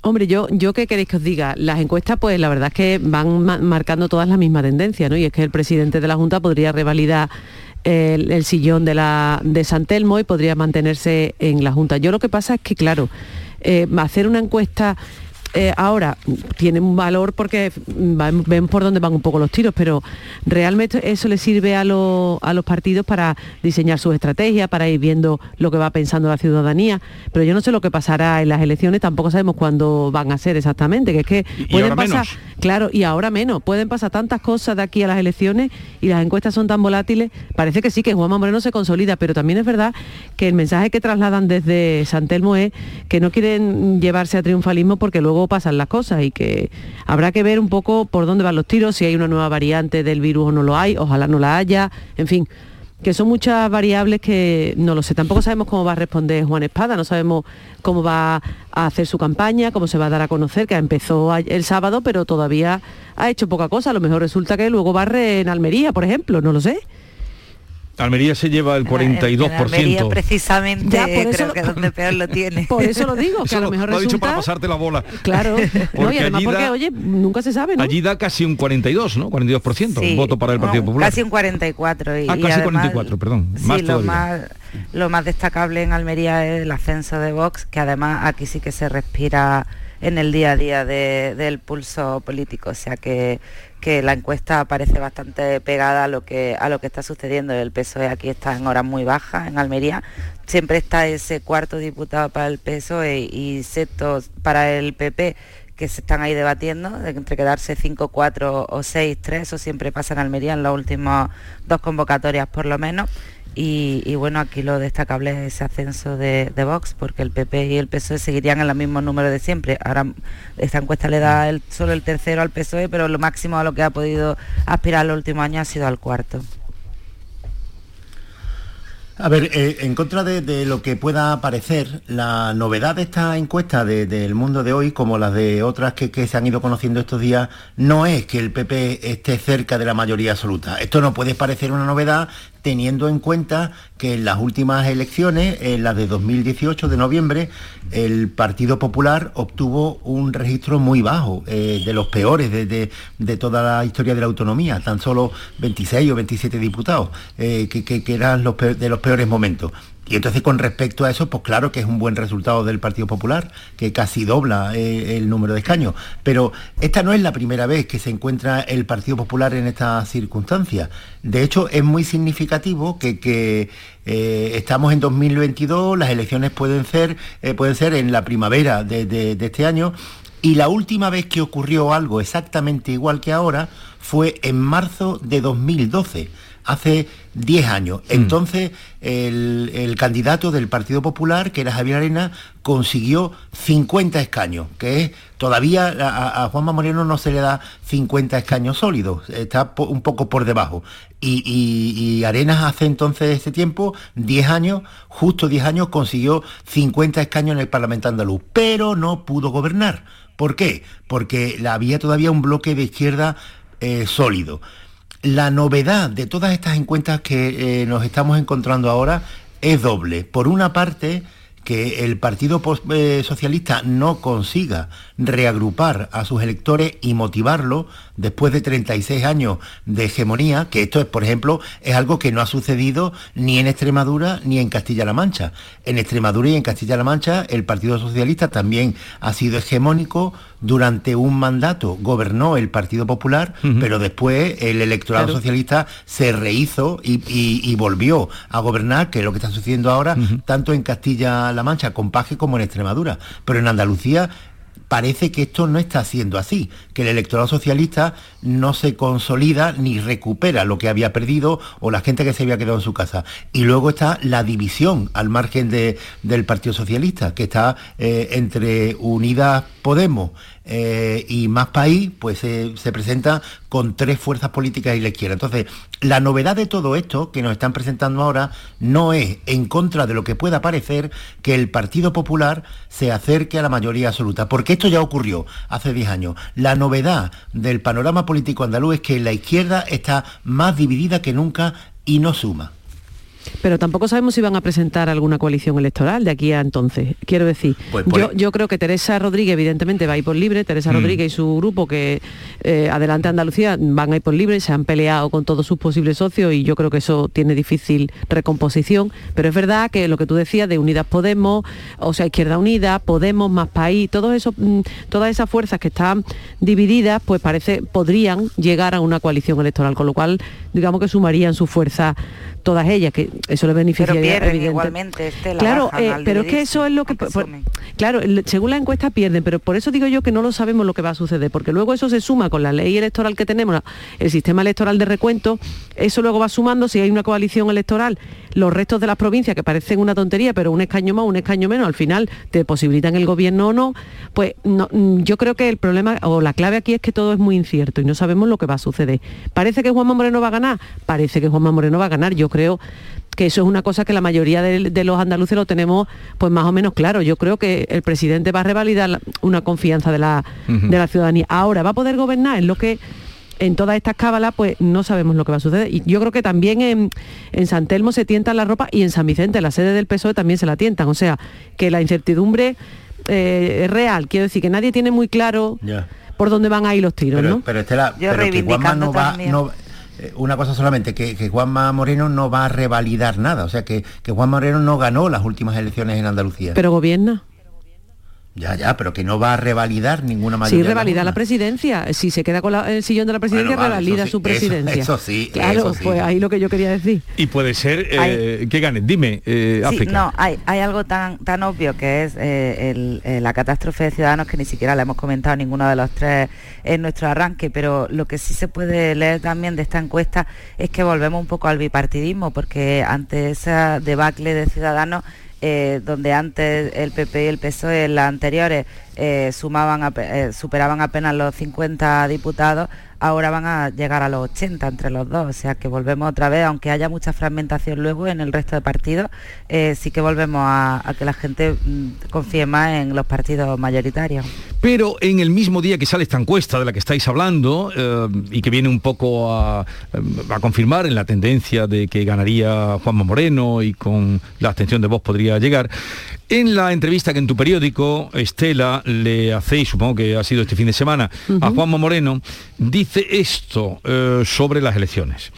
Hombre, yo, yo qué queréis que os diga, las encuestas pues la verdad es que van ma- marcando todas la misma tendencia, ¿no? Y es que el presidente de la Junta podría revalidar el, sillón de, la, de San Telmo y podría mantenerse en la Junta. Yo lo que pasa es que, claro, eh, hacer una encuesta eh, ahora tienen un valor porque van- ven por dónde van un poco los tiros, pero realmente eso le sirve a, los- a los partidos para diseñar sus estrategias, para ir viendo lo que va pensando la ciudadanía. Pero yo no sé lo que pasará en las elecciones, tampoco sabemos cuándo van a ser exactamente, que es que Y- pueden pasar, menos. claro, y ahora menos, pueden pasar tantas cosas de aquí a las elecciones y las encuestas son tan volátiles. Parece que sí, que Juanma Moreno se consolida, pero también es verdad que el mensaje que trasladan desde San Telmo es que no quieren llevarse a triunfalismo porque luego pasan las cosas y que habrá que ver un poco por dónde van los tiros, si hay una nueva variante del virus o no lo hay, ojalá no la haya, en fin, que son muchas variables que no lo sé. Tampoco sabemos cómo va a responder Juan Espada, no sabemos cómo va a hacer su campaña, cómo se va a dar a conocer, que empezó el sábado, pero todavía ha hecho poca cosa. A lo mejor resulta que luego barre en Almería, por ejemplo, no lo sé. Almería se lleva el 42%. En Almería, precisamente, Ya, por eso creo lo- que es donde peor lo tiene. Por eso lo digo, que Eso a lo lo- mejor lo ha dicho resulta... para pasarte la bola. Claro, no, y Porque además allí porque, da- oye, nunca se sabe, ¿no? Allí da casi un 42, ¿no? 42% Sí, voto para el Partido no, Popular. Casi un 44. Y, Ah, y casi además, 44, perdón. Sí, Más lo más, lo más destacable en Almería es el ascenso de Vox, que además aquí sí que se respira en el día a día de- del pulso político, o sea que, que la encuesta parece bastante pegada a lo que a lo que está sucediendo. El PSOE aquí está en horas muy bajas en Almería. Siempre está ese cuarto diputado para el PSOE y sexto para el PP que se están ahí debatiendo, de entre quedarse 5-4 o 6-3, eso siempre pasa en Almería en las últimas dos convocatorias por lo menos. Y, y bueno, aquí lo destacable es ese ascenso de, de Vox, porque el PP y el PSOE seguirían en los mismos números de siempre. Ahora esta encuesta le da el- solo el tercero al PSOE, pero lo máximo a lo que ha podido aspirar los últimos años ha sido al cuarto. A ver, eh, en contra de, de lo que pueda parecer, la novedad de esta encuesta de- del mundo de hoy, como las de otras que se han ido conociendo estos días, no es que el PP esté cerca de la mayoría absoluta. Esto no puede parecer una novedad teniendo en cuenta que en las últimas elecciones, en las de 2018 de noviembre, el Partido Popular obtuvo un registro muy bajo, eh, de los peores de, de- toda la historia de la autonomía, tan solo 26 o 27 diputados, eh, que, eran los de los peores momentos. Y entonces con respecto a eso, pues claro que es un buen resultado del Partido Popular, que casi dobla eh, el número de escaños. Pero esta no es la primera vez que se encuentra el Partido Popular en estas circunstancias. De hecho, es muy significativo que, que, eh, estamos en 2022, las elecciones pueden ser, eh, pueden ser en la primavera de, este año. Y la última vez que ocurrió algo exactamente igual que ahora fue en marzo de 2012, hace 10 años. Entonces, el, el candidato del Partido Popular, que era Javier Arena, consiguió 50 escaños, que es todavía a, a- Juanma Moreno no se le da 50 escaños sólidos, está po- un poco por debajo. Y, y- y Arenas hace entonces ese tiempo, 10 años, justo 10 años, consiguió 50 escaños en el Parlamento andaluz, pero no pudo gobernar. ¿Por qué? Porque había todavía un bloque de izquierda eh, sólido. La novedad de todas estas encuestas que eh, nos estamos encontrando ahora es doble. Por una parte, que el Partido eh, Socialista no consiga reagrupar a sus electores y motivarlos después de 36 años de hegemonía, que esto es, por ejemplo, es algo que no ha sucedido ni en Extremadura ni en Castilla-La Mancha. En Extremadura y en Castilla-La Mancha el Partido Socialista también ha sido hegemónico. Durante un mandato gobernó el Partido Popular, pero después el electorado Claro. socialista se rehizo y, y- y volvió a gobernar, que es lo que está sucediendo ahora, tanto en Castilla-La Mancha con Paje como en Extremadura. Pero en Andalucía parece que esto no está siendo así, que el electorado socialista no se consolida ni recupera lo que había perdido o la gente que se había quedado en su casa. Y luego está la división al margen de- del Partido Socialista, que está eh, entre Unidas Podemos eh, y Más País, pues eh, se presenta con tres fuerzas políticas y la izquierda. Entonces, la novedad de todo esto que nos están presentando ahora no es, en contra de lo que pueda parecer, que el Partido Popular se acerque a la mayoría absoluta, porque esto ya ocurrió hace 10 años. La novedad del panorama político andaluz es que la izquierda está más dividida que nunca y no suma. Pero tampoco sabemos si van a presentar alguna coalición electoral de aquí a entonces. Quiero decir, Pues yo, yo creo que Teresa Rodríguez evidentemente va a ir por libre, Teresa Mm. Rodríguez y su grupo que eh, Adelante Andalucía van a ir por libre, se han peleado con todos sus posibles socios y yo creo que eso tiene difícil recomposición. Pero es verdad que lo que tú decías de Unidas Podemos, o sea, Izquierda Unida, Podemos, Más País, todo eso, mm, todas esas fuerzas que están divididas, pues parece, podrían llegar a una coalición electoral, con lo cual digamos que sumarían su fuerza todas ellas, que eso le beneficiaría Pero pierden igualmente, Claro, eh, pero es que eso es lo que... por- claro, según la encuesta pierden, pero por eso digo yo que no lo sabemos lo que va a suceder, porque luego eso se suma con la ley electoral que tenemos, el sistema electoral de recuento, eso luego va sumando, si hay una coalición electoral, los restos de las provincias, que parecen una tontería, pero un escaño más, un escaño menos, al final te posibilitan el gobierno o no, pues no, mm, yo creo que el problema o la clave aquí es que todo es muy incierto y no sabemos lo que va a suceder. ¿Parece que Juanma Moreno va a ganar? Parece que Juanma Moreno va a ganar, yo creo que eso es una cosa que la mayoría de, de los andaluces lo tenemos pues más o menos claro. Yo creo que el presidente va a revalidar la- una confianza de la, de la ciudadanía. Ahora, ¿va a poder gobernar? Es lo que en todas estas cábalas pues no sabemos lo que va a suceder. Y yo creo que también en, en San Telmo se tientan la ropa y en San Vicente, la sede del PSOE, también se la tientan. O sea, que la incertidumbre eh, es real. Quiero decir que nadie tiene muy claro por dónde van ahí los tiros, Pero, ¿no? pero Estela, Yo pero que Juanma no va, no- eh, una cosa solamente, que, que Juanma Moreno no va a revalidar nada, o sea que, que Juan Moreno no ganó las últimas elecciones en Andalucía. Pero gobierna. Ya, ya, pero que no va a revalidar ninguna Sí, mayoría. de revalida la presidencia. Si se queda con la- el sillón de la presidencia, Bueno, vale, revalida sí, su presidencia. eso sí, Claro, eso sí. pues ahí lo que yo quería decir. Y puede ser eh, que gane. Dime, eh, Sí, África. no, hay, hay algo tan, tan obvio que es eh, el- eh, la catástrofe de Ciudadanos que ni siquiera la hemos comentado ninguno de los tres en nuestro arranque, pero lo que sí se puede leer también de esta encuesta es que volvemos un poco al bipartidismo, porque ante esa debacle de Ciudadanos, eh, donde antes el PP y el PSOE las anteriores eh, sumaban ape- eh, superaban apenas los 50 diputados, ahora van a llegar a los 80 entre los dos, o sea que volvemos otra vez, aunque haya mucha fragmentación luego en el resto de partidos, eh, sí que volvemos a, a que la gente mm, confíe más en los partidos mayoritarios. Pero en el mismo día que sale esta encuesta de la que estáis hablando eh, y que viene un poco a, a confirmar en la tendencia de que ganaría Juanma Moreno y con la abstención de voz podría llegar, en la entrevista que en tu periódico, Estela, le hacéis, supongo que ha sido este fin de semana, a. Juanma Moreno, dice esto eh, sobre las elecciones.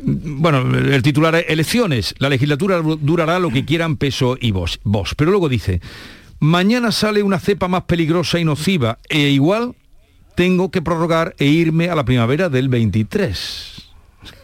Bueno, el titular es Elecciones. La legislatura durará lo que quieran peso y vos, vos. Pero luego dice, mañana sale una cepa más peligrosa y nociva e igual tengo que prorrogar e irme a la primavera del 23.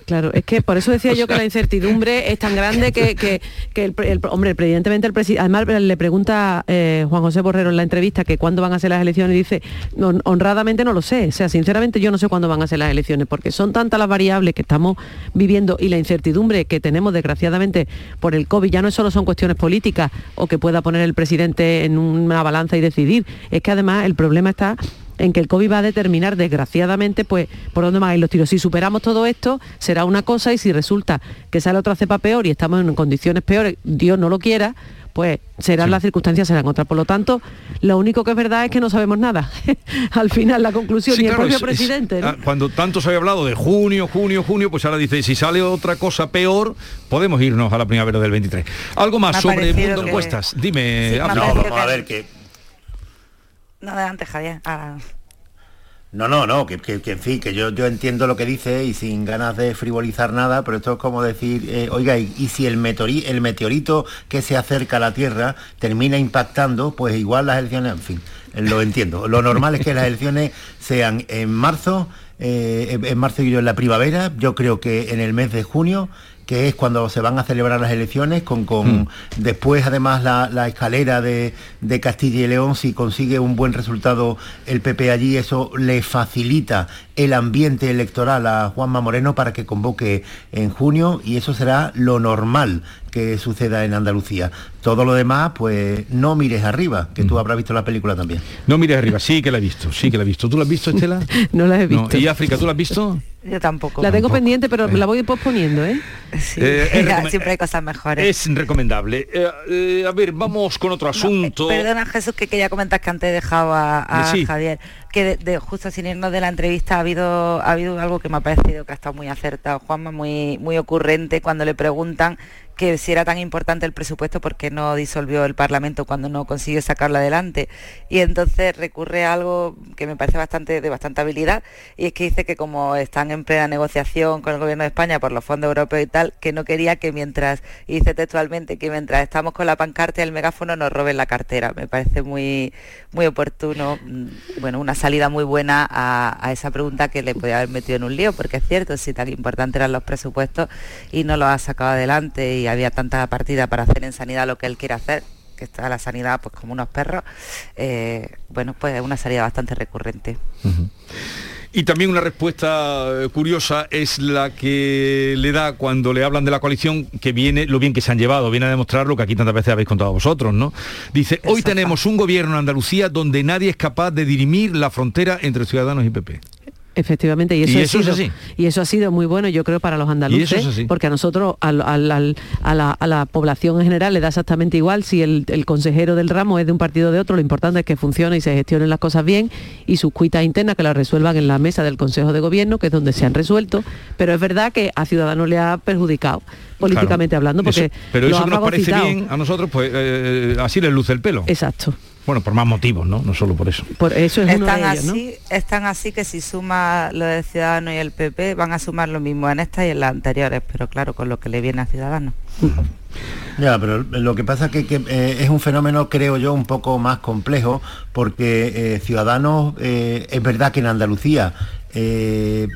Claro, es que por eso decía yo que la incertidumbre es tan grande que, que- que el, hombre, evidentemente el presidente, además le pregunta eh, Juan José Borrero en la entrevista que cuándo van a ser las elecciones y dice, "No, honradamente no lo sé, o sea, sinceramente yo no sé cuándo van a ser las elecciones, porque son tantas las variables que estamos viviendo y la incertidumbre que tenemos desgraciadamente por el COVID, ya no solo son cuestiones políticas o que pueda poner el presidente en una balanza y decidir, es que además el problema está en que el COVID va a determinar, desgraciadamente, pues por dónde van a ir los tiros. Si superamos todo esto, será una cosa y si resulta que sale otra cepa peor y estamos en condiciones peores, Dios no lo quiera, pues serán las circunstancias, serán otras. Por lo tanto, lo único que es verdad es que no sabemos nada. Al final, la conclusión, Sí, claro, el propio es- es- presidente. ¿no? ah, cuando tanto se había hablado de junio, junio, junio, pues ahora dice, si sale otra cosa peor, podemos irnos a la primavera del 23. Algo más Me sobre el mundo que- encuestas. Dime, Sí, vamos a ver que No, adelante, Javier. Ah, No, no, no, que, que- en fin, que yo, yo entiendo lo que dice y sin ganas de frivolizar nada, pero esto es como decir, eh, oiga, y, si el, meteori- el meteorito que se acerca a la Tierra termina impactando, pues igual las elecciones, en fin, eh, lo entiendo. Lo normal es que las elecciones sean en marzo, eh, en marzo y yo en la primavera, yo creo que en el mes de junio que es cuando se van a celebrar las elecciones, con, con después además la, la escalera de, de Castilla y León, si consigue un buen resultado el PP allí, eso le facilita el ambiente electoral a Juanma Moreno para que convoque en junio y eso será lo normal que suceda en Andalucía. Todo lo demás, pues no mires arriba, que tú habrás visto la película también. No mires arriba, sí que la he visto, sí que la he visto. ¿Tú la has visto, Estela? No la he visto. ¿Y África, tú la has visto? yo tampoco. La tengo pendiente, pero me la voy posponiendo, ¿eh? Sí, Eh, siempre hay cosas mejores. Es recomendable. Eh, eh, a ver, vamos con otro asunto. Perdona Jesús que quería comentar que antes he dejado a, a Sí. Javier que justo sin irnos de la entrevista ha habido, ha habido algo que me ha parecido que ha estado muy acertado, Juanma, muy, muy ocurrente cuando le preguntan que si era tan importante el presupuesto porque no disolvió el Parlamento cuando no consiguió sacarlo adelante. Y entonces recurre a algo que me parece bastante de bastante habilidad y es que dice que como están en plena negociación con el gobierno de España por los fondos europeos y tal, que no quería que mientras, y dice textualmente, que mientras estamos con la pancarta y el megáfono nos roben la cartera. Me parece muy, muy oportuno, mm, bueno, una salida muy buena a, esa pregunta que le podía haber metido en un lío, porque es cierto, si tan importante eran los presupuestos y no los ha sacado adelante y había tanta partida para hacer en sanidad lo que él quiere hacer, que está la sanidad pues como unos perros, eh, bueno, pues es una salida bastante recurrente. Y también una respuesta eh, curiosa es la que le da cuando le hablan de la coalición, que viene lo bien que se han llevado, viene a demostrar lo que aquí tantas veces habéis contado vosotros, ¿no? Dice, hoy tenemos un gobierno en Andalucía donde nadie es capaz de dirimir la frontera entre Ciudadanos y PP. Efectivamente, y eso, Y es sido, así. y eso ha sido muy bueno, yo creo, para los andaluces, es porque a nosotros, a, la, a la población en general, le da exactamente igual si el, el consejero del ramo es de un partido o de otro, lo importante es que funcione y se gestionen las cosas bien y sus cuitas internas que las resuelvan en la mesa del Consejo de Gobierno, que es donde se han resuelto, pero es verdad que a Ciudadanos le ha perjudicado, políticamente Claro. hablando, porque Eso- pero eso que nos parece fagocitado. bien a nosotros, pues eh, así les luce el pelo. Exacto. Bueno, por más motivos, ¿no? No solo por eso. Por eso es uno Están de ellos, ¿no? así, están así que si suma lo de Ciudadanos y el PP van a sumar lo mismo en esta y en las anteriores, pero claro, con lo que le viene a Ciudadanos. Ya, pero lo que pasa que, que, eh, es un fenómeno, creo yo, un poco más complejo, porque eh, Ciudadanos, eh, es verdad que en Andalucía eh,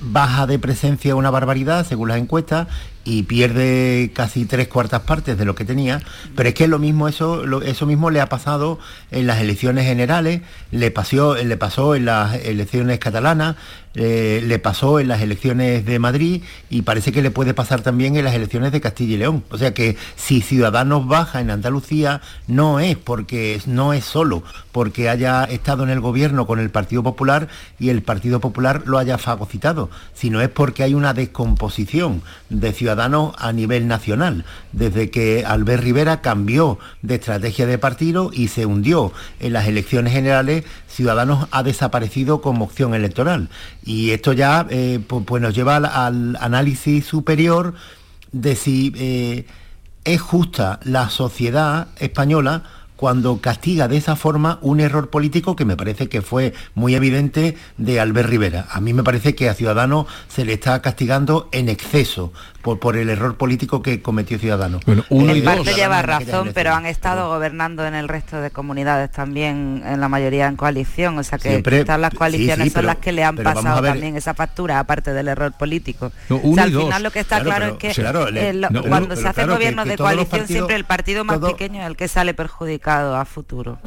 baja de presencia una barbaridad, según las encuestas, y pierde casi tres cuartas partes de lo que tenía, pero es que lo mismo eso, eso mismo le ha pasado en las elecciones generales, le pasó, le pasó en las elecciones catalanas, eh, le pasó en las elecciones de Madrid y parece que le puede pasar también en las elecciones de Castilla y León. O sea que si Ciudadanos baja en Andalucía no es porque no es solo porque haya estado en el gobierno con el Partido Popular y el Partido Popular lo haya fagocitado, sino es porque hay una descomposición de Ciudadanos a nivel nacional, desde que Albert Rivera cambió de estrategia de partido y se hundió en las elecciones generales, Ciudadanos ha desaparecido como opción electoral. Y esto ya eh, pu- pues nos lleva al, al análisis superior de si eh, es justa la sociedad española cuando castiga de esa forma un error político que me parece que fue muy evidente de Albert Rivera. A mí me parece que a Ciudadanos se le está castigando en exceso por, por el error político que cometió Ciudadanos. Bueno, uno en parte lleva razón, pero han estado gobernando en el resto de comunidades también, en la mayoría en coalición, o sea que Siempre- quizás las coaliciones sí, son pero- las que le han pasado también esa factura, aparte del error político. No, O uno sea, y al dos. final lo que está Claro, claro, pero- es que sí, claro, le- eh, lo- no, cuando pero se hacen claro, que- gobiernos que de coalición partidos- siempre el partido más todo- pequeño es el que sale perjudicado a futuro.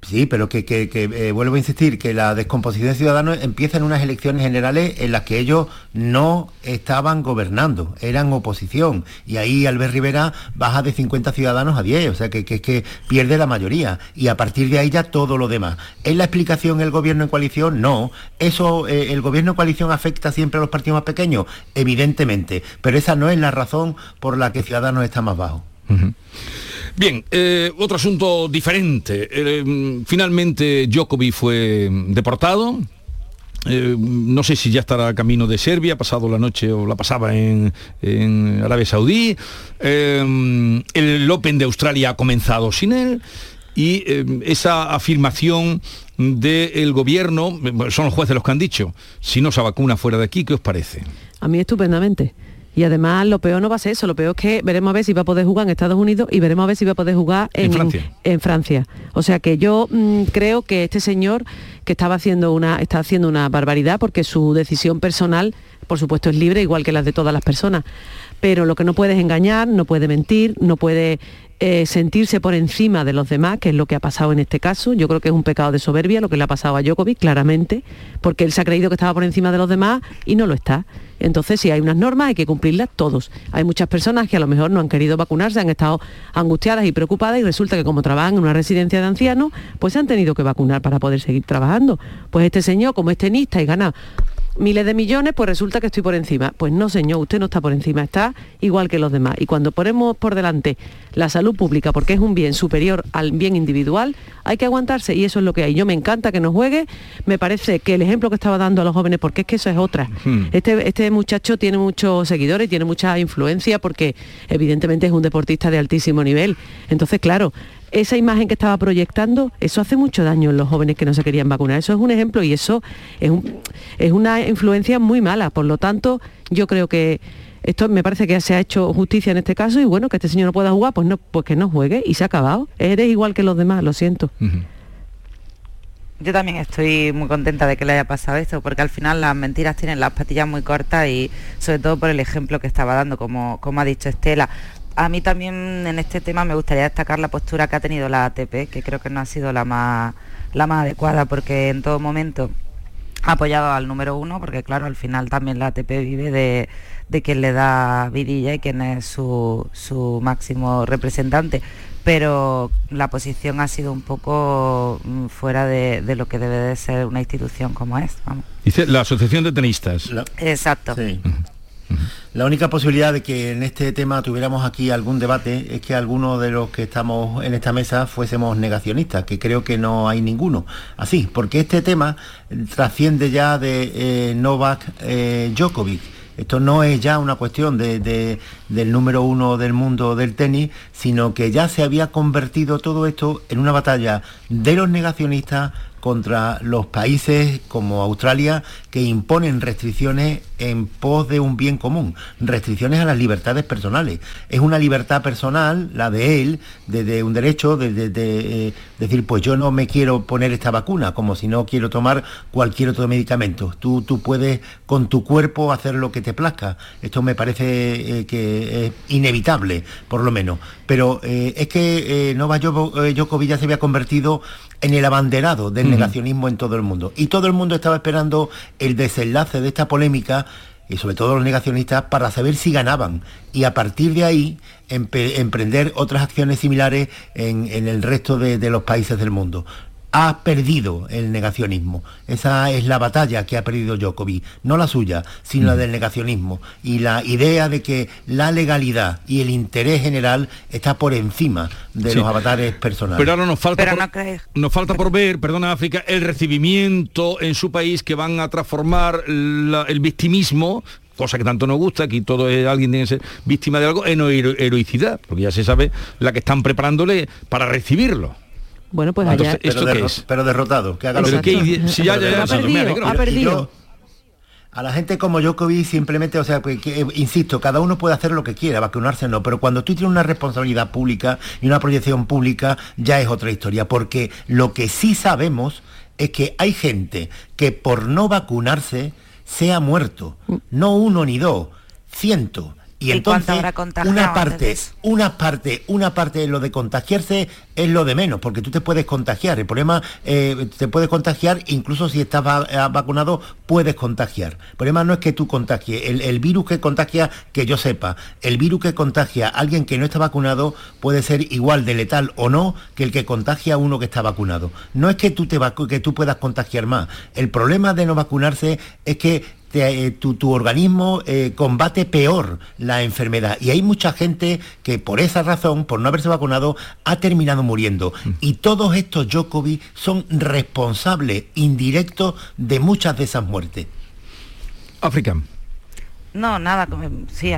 Sí, pero que, que- eh, vuelvo a insistir, que la descomposición de ciudadanos empieza en unas elecciones generales en las que ellos no estaban gobernando, eran oposición. Y ahí Albert Rivera baja de 50 ciudadanos a 10, o sea que, que que pierde la mayoría. Y a partir de ahí ya todo lo demás. ¿Es la explicación el gobierno en coalición? No. ¿Eso, eh, el gobierno en coalición afecta siempre a los partidos más pequeños? Evidentemente. Pero esa no es la razón por la que Ciudadanos está más bajo. Bien, eh, otro asunto diferente. Eh, mm, finalmente Djokovic fue deportado. Eh, no sé si ya estará camino de Serbia, ha pasado la noche o la pasaba en, Arabia Saudí. El Open de Australia ha comenzado sin él. Y esa afirmación del gobierno, son los jueces los que han dicho, si no se vacuna fuera de aquí, ¿qué os parece? A mí estupendamente. Y además lo peor no va a ser eso, lo peor es que veremos a ver si va a poder jugar en Estados Unidos y veremos a ver si va a poder jugar en, En Francia. en Francia. O sea que yo mm, creo que este señor que estaba haciendo una, está haciendo una barbaridad porque su decisión personal, por supuesto, es libre, igual que las de todas las personas. Pero lo que no puede es engañar, no puede mentir, no puede eh, sentirse por encima de los demás, que es lo que ha pasado en este caso. Yo creo que es un pecado de soberbia lo que le ha pasado a Djokovic, claramente, porque él se ha creído que estaba por encima de los demás y no lo está. Entonces, si hay unas normas, hay que cumplirlas todos. Hay muchas personas que a lo mejor no han querido vacunarse, han estado angustiadas y preocupadas y resulta que como trabajan en una residencia de ancianos, pues se han tenido que vacunar para poder seguir trabajando. Pues este señor, como es tenista y gana miles de millones, pues resulta que estoy por encima. Pues no, señor, usted no está por encima, está igual que los demás. Y cuando ponemos por delante la salud pública, porque es un bien superior al bien individual, hay que aguantarse y eso es lo que hay. Yo me encanta que nos juegue, me parece que el ejemplo que estaba dando a los jóvenes, porque es que eso es otra. Hmm. Este, este muchacho tiene muchos seguidores, tiene mucha influencia, porque evidentemente es un deportista de altísimo nivel. Entonces, claro, esa imagen que estaba proyectando, eso hace mucho daño en los jóvenes que no se querían vacunar. Eso es un ejemplo y eso es, un- es una influencia muy mala. Por lo tanto, yo creo que esto me parece que se ha hecho justicia en este caso y bueno, que este señor no pueda jugar, pues no, pues que no juegue y se ha acabado. Eres igual que los demás, lo siento. Yo también estoy muy contenta de que le haya pasado esto, porque al final las mentiras tienen las patillas muy cortas y sobre todo por el ejemplo que estaba dando, como, como ha dicho Estela. A mí también en este tema me gustaría destacar la postura que ha tenido la ATP, que creo que no ha sido la más, la más adecuada, porque en todo momento ha apoyado al número uno, porque claro, al final también la ATP vive de, de quien le da vidilla y quien es su, su máximo representante. Pero la posición ha sido un poco mm, fuera de, de lo que debe de ser una institución como es. vamos. Dice la Asociación de Tenistas. Exacto. La única posibilidad de que en este tema tuviéramos aquí algún debate es que algunos de los que estamos en esta mesa fuésemos negacionistas, que creo que no hay ninguno. Así, porque este tema trasciende ya de eh, Novak eh, Djokovic. Esto no es ya una cuestión de- de- del número uno del mundo del tenis, sino que ya se había convertido todo esto en una batalla de los negacionistas contra los países como Australia que imponen restricciones en pos de un bien común, restricciones a las libertades personales. Es una libertad personal, la de él, de, de un derecho de, de- de, eh, decir, pues yo no me quiero poner esta vacuna, como si no quiero tomar cualquier otro medicamento. Tú, tú puedes con tu cuerpo hacer lo que te plazca. Esto me parece eh, que es inevitable, por lo menos. Pero eh, es que eh, Djokovic ya se había convertido en el abanderado del negacionismo en todo el mundo. Y todo el mundo estaba esperando el desenlace de esta polémica, y sobre todo los negacionistas, para saber si ganaban. Y a partir de ahí emprender otras acciones similares en, el resto de los países del mundo. Ha perdido el negacionismo. Esa es la batalla que ha perdido Djokovic. No la suya, sino la del negacionismo. Y la idea de que la legalidad y el interés general está por encima de Sí. los avatares personales. Pero ahora nos falta, Pero por, no crees- nos falta por ver, perdona África, el recibimiento en su país que van a transformar la- el victimismo cosa que tanto nos gusta, aquí todo es, alguien tiene que ser víctima de algo, en hero- heroicidad, porque ya se sabe la que están preparándole para recibirlo. Bueno, pues Entonces, allá... ¿esto pero, qué derro- es? pero derrotado, que haga lo que si ya- ya- Ha perdido, ha a la gente como Djokovic simplemente, o sea, que- que, eh, insisto, cada uno puede hacer lo que quiera, vacunarse no, pero cuando tú tienes una responsabilidad pública y una proyección pública, ya es otra historia, porque lo que sí sabemos es que hay gente que por no vacunarse se ha muerto, no uno ni dos, cientos. Y, ¿Y cuánto entonces habrá una de parte, una parte, una parte de lo de contagiarse es lo de menos, porque tú te puedes contagiar. El problema, eh, te puedes contagiar, incluso si estás va- eh, vacunado, puedes contagiar. El problema no es que tú contagies. El, el virus que contagia, que yo sepa, el virus que contagia a alguien que no está vacunado puede ser igual de letal o no que el que contagia a uno que está vacunado. No es que tú, te que tú puedas contagiar más. El problema de no vacunarse es que te- eh, tu, tu organismo eh, combate peor la enfermedad. Y hay mucha gente que por esa razón, por no haberse vacunado, ha terminado muriendo. Y todos estos Djokovic son responsables indirectos de muchas de esas muertes. África. No, nada, sí,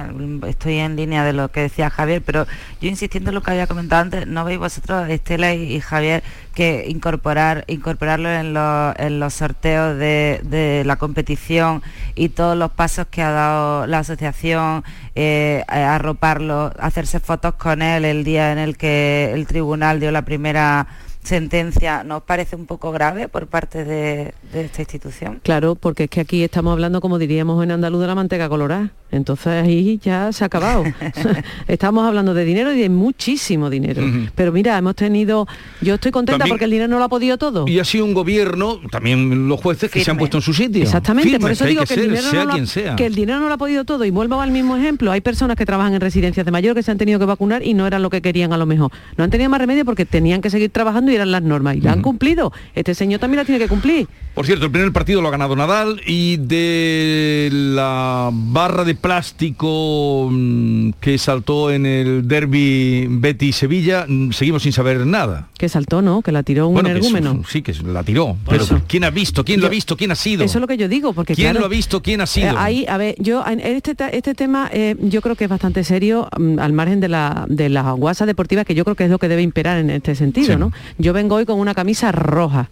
estoy en línea de lo que decía Javier, pero yo insistiendo en lo que había comentado antes, ¿no veis vosotros, Estela y, Javier, que incorporar, incorporarlo en, los- sorteos de, la competición y todos los pasos que ha dado la asociación, eh, arroparlo, hacerse fotos con él el día en el que el tribunal dio la primera sentencia, ¿nos parece un poco grave por parte de, de esta institución? Claro, porque es que aquí estamos hablando, como diríamos en andaluz, de la manteca colorada. Entonces ahí ya se ha acabado. estamos hablando de dinero y de muchísimo dinero. Pero mira, hemos tenido... Yo estoy contenta También- porque el dinero no lo ha podido todo. Y ha sido un gobierno, también los jueces, que se han puesto en su sitio. Exactamente, por eso hay digo que que, el ser, dinero sea no lo ha- quien sea. que el dinero no lo ha podido todo. Y vuelvo al mismo ejemplo. Hay personas que trabajan en residencias de mayor que se han tenido que vacunar y no eran lo que querían a lo mejor. No han tenido más remedio porque tenían que seguir trabajando y eran las normas. Y la han cumplido. Este señor también la tiene que cumplir. Por cierto, el primer partido lo ha ganado Nadal y de la barra de plástico mm, que saltó en el derby Betty-Sevilla, mm, seguimos sin saber nada. Que saltó, ¿no? Que la tiró un Bueno, que energúmeno. sí, que la tiró. Pero ¿quién ha visto? ¿Quién lo ha visto? ¿Quién ha sido? Eso es lo que yo digo, porque ¿Quién claro, lo ha visto? ¿Quién ha sido? Eh, ahí, a ver, yo en este, este tema eh, yo creo que es bastante serio mm, al margen de la de la guasa deportiva, que yo creo que es lo que debe imperar en este sentido, Sí. ¿no? Yo vengo hoy con una camisa roja.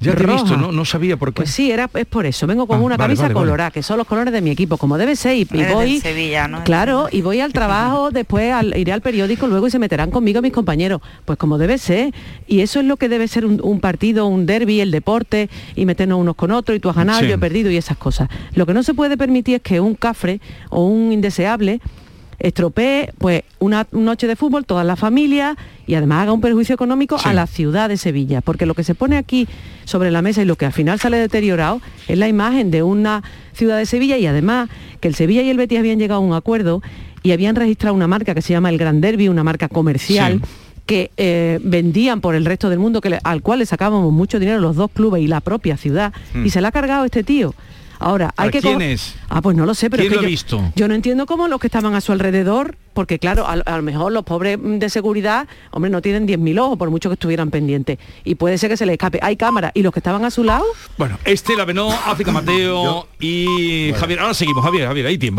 Ya te he visto, ¿no? No sabía por qué. Pues sí, era, es por eso. Vengo con Ah, una vale, camisa vale, vale. colorada, que son los colores de mi equipo, como debe ser. Y, y voy. Sevilla, ¿no? Claro, y voy al trabajo, después al- iré al periódico luego y se meterán conmigo mis compañeros. Pues como debe ser. Y eso es lo que debe ser un, un partido, un derby, el deporte, y meternos unos con otros, y tú has ganado, Sí. yo he perdido, y esas cosas. Lo que no se puede permitir es que un cafre o un indeseable estropee pues una noche de fútbol, toda la familia y además haga un perjuicio económico a la ciudad de Sevilla, porque lo que se pone aquí sobre la mesa y lo que al final sale deteriorado es la imagen de una ciudad de Sevilla y además que el Sevilla y el Betis habían llegado a un acuerdo y habían registrado una marca que se llama el Gran Derby, una marca comercial. que eh, vendían por el resto del mundo, que le- al cual le sacábamos mucho dinero los dos clubes y la propia ciudad, Mm. y se la ha cargado este tío. Ahora, hay ¿A que quién es? Ah, pues no lo sé, pero ¿Quién es que lo yo, visto? yo no entiendo cómo los que estaban a su alrededor, porque claro, a, a lo mejor los pobres mm, de seguridad, hombre, no tienen 10.000 ojos, por mucho que estuvieran pendientes. Y puede ser que se les escape. Hay cámara. ¿Y los que estaban a su lado? Bueno, Estela Benó, África Mateo y Javier. Ahora seguimos, Javier, Javier, hay tiempo.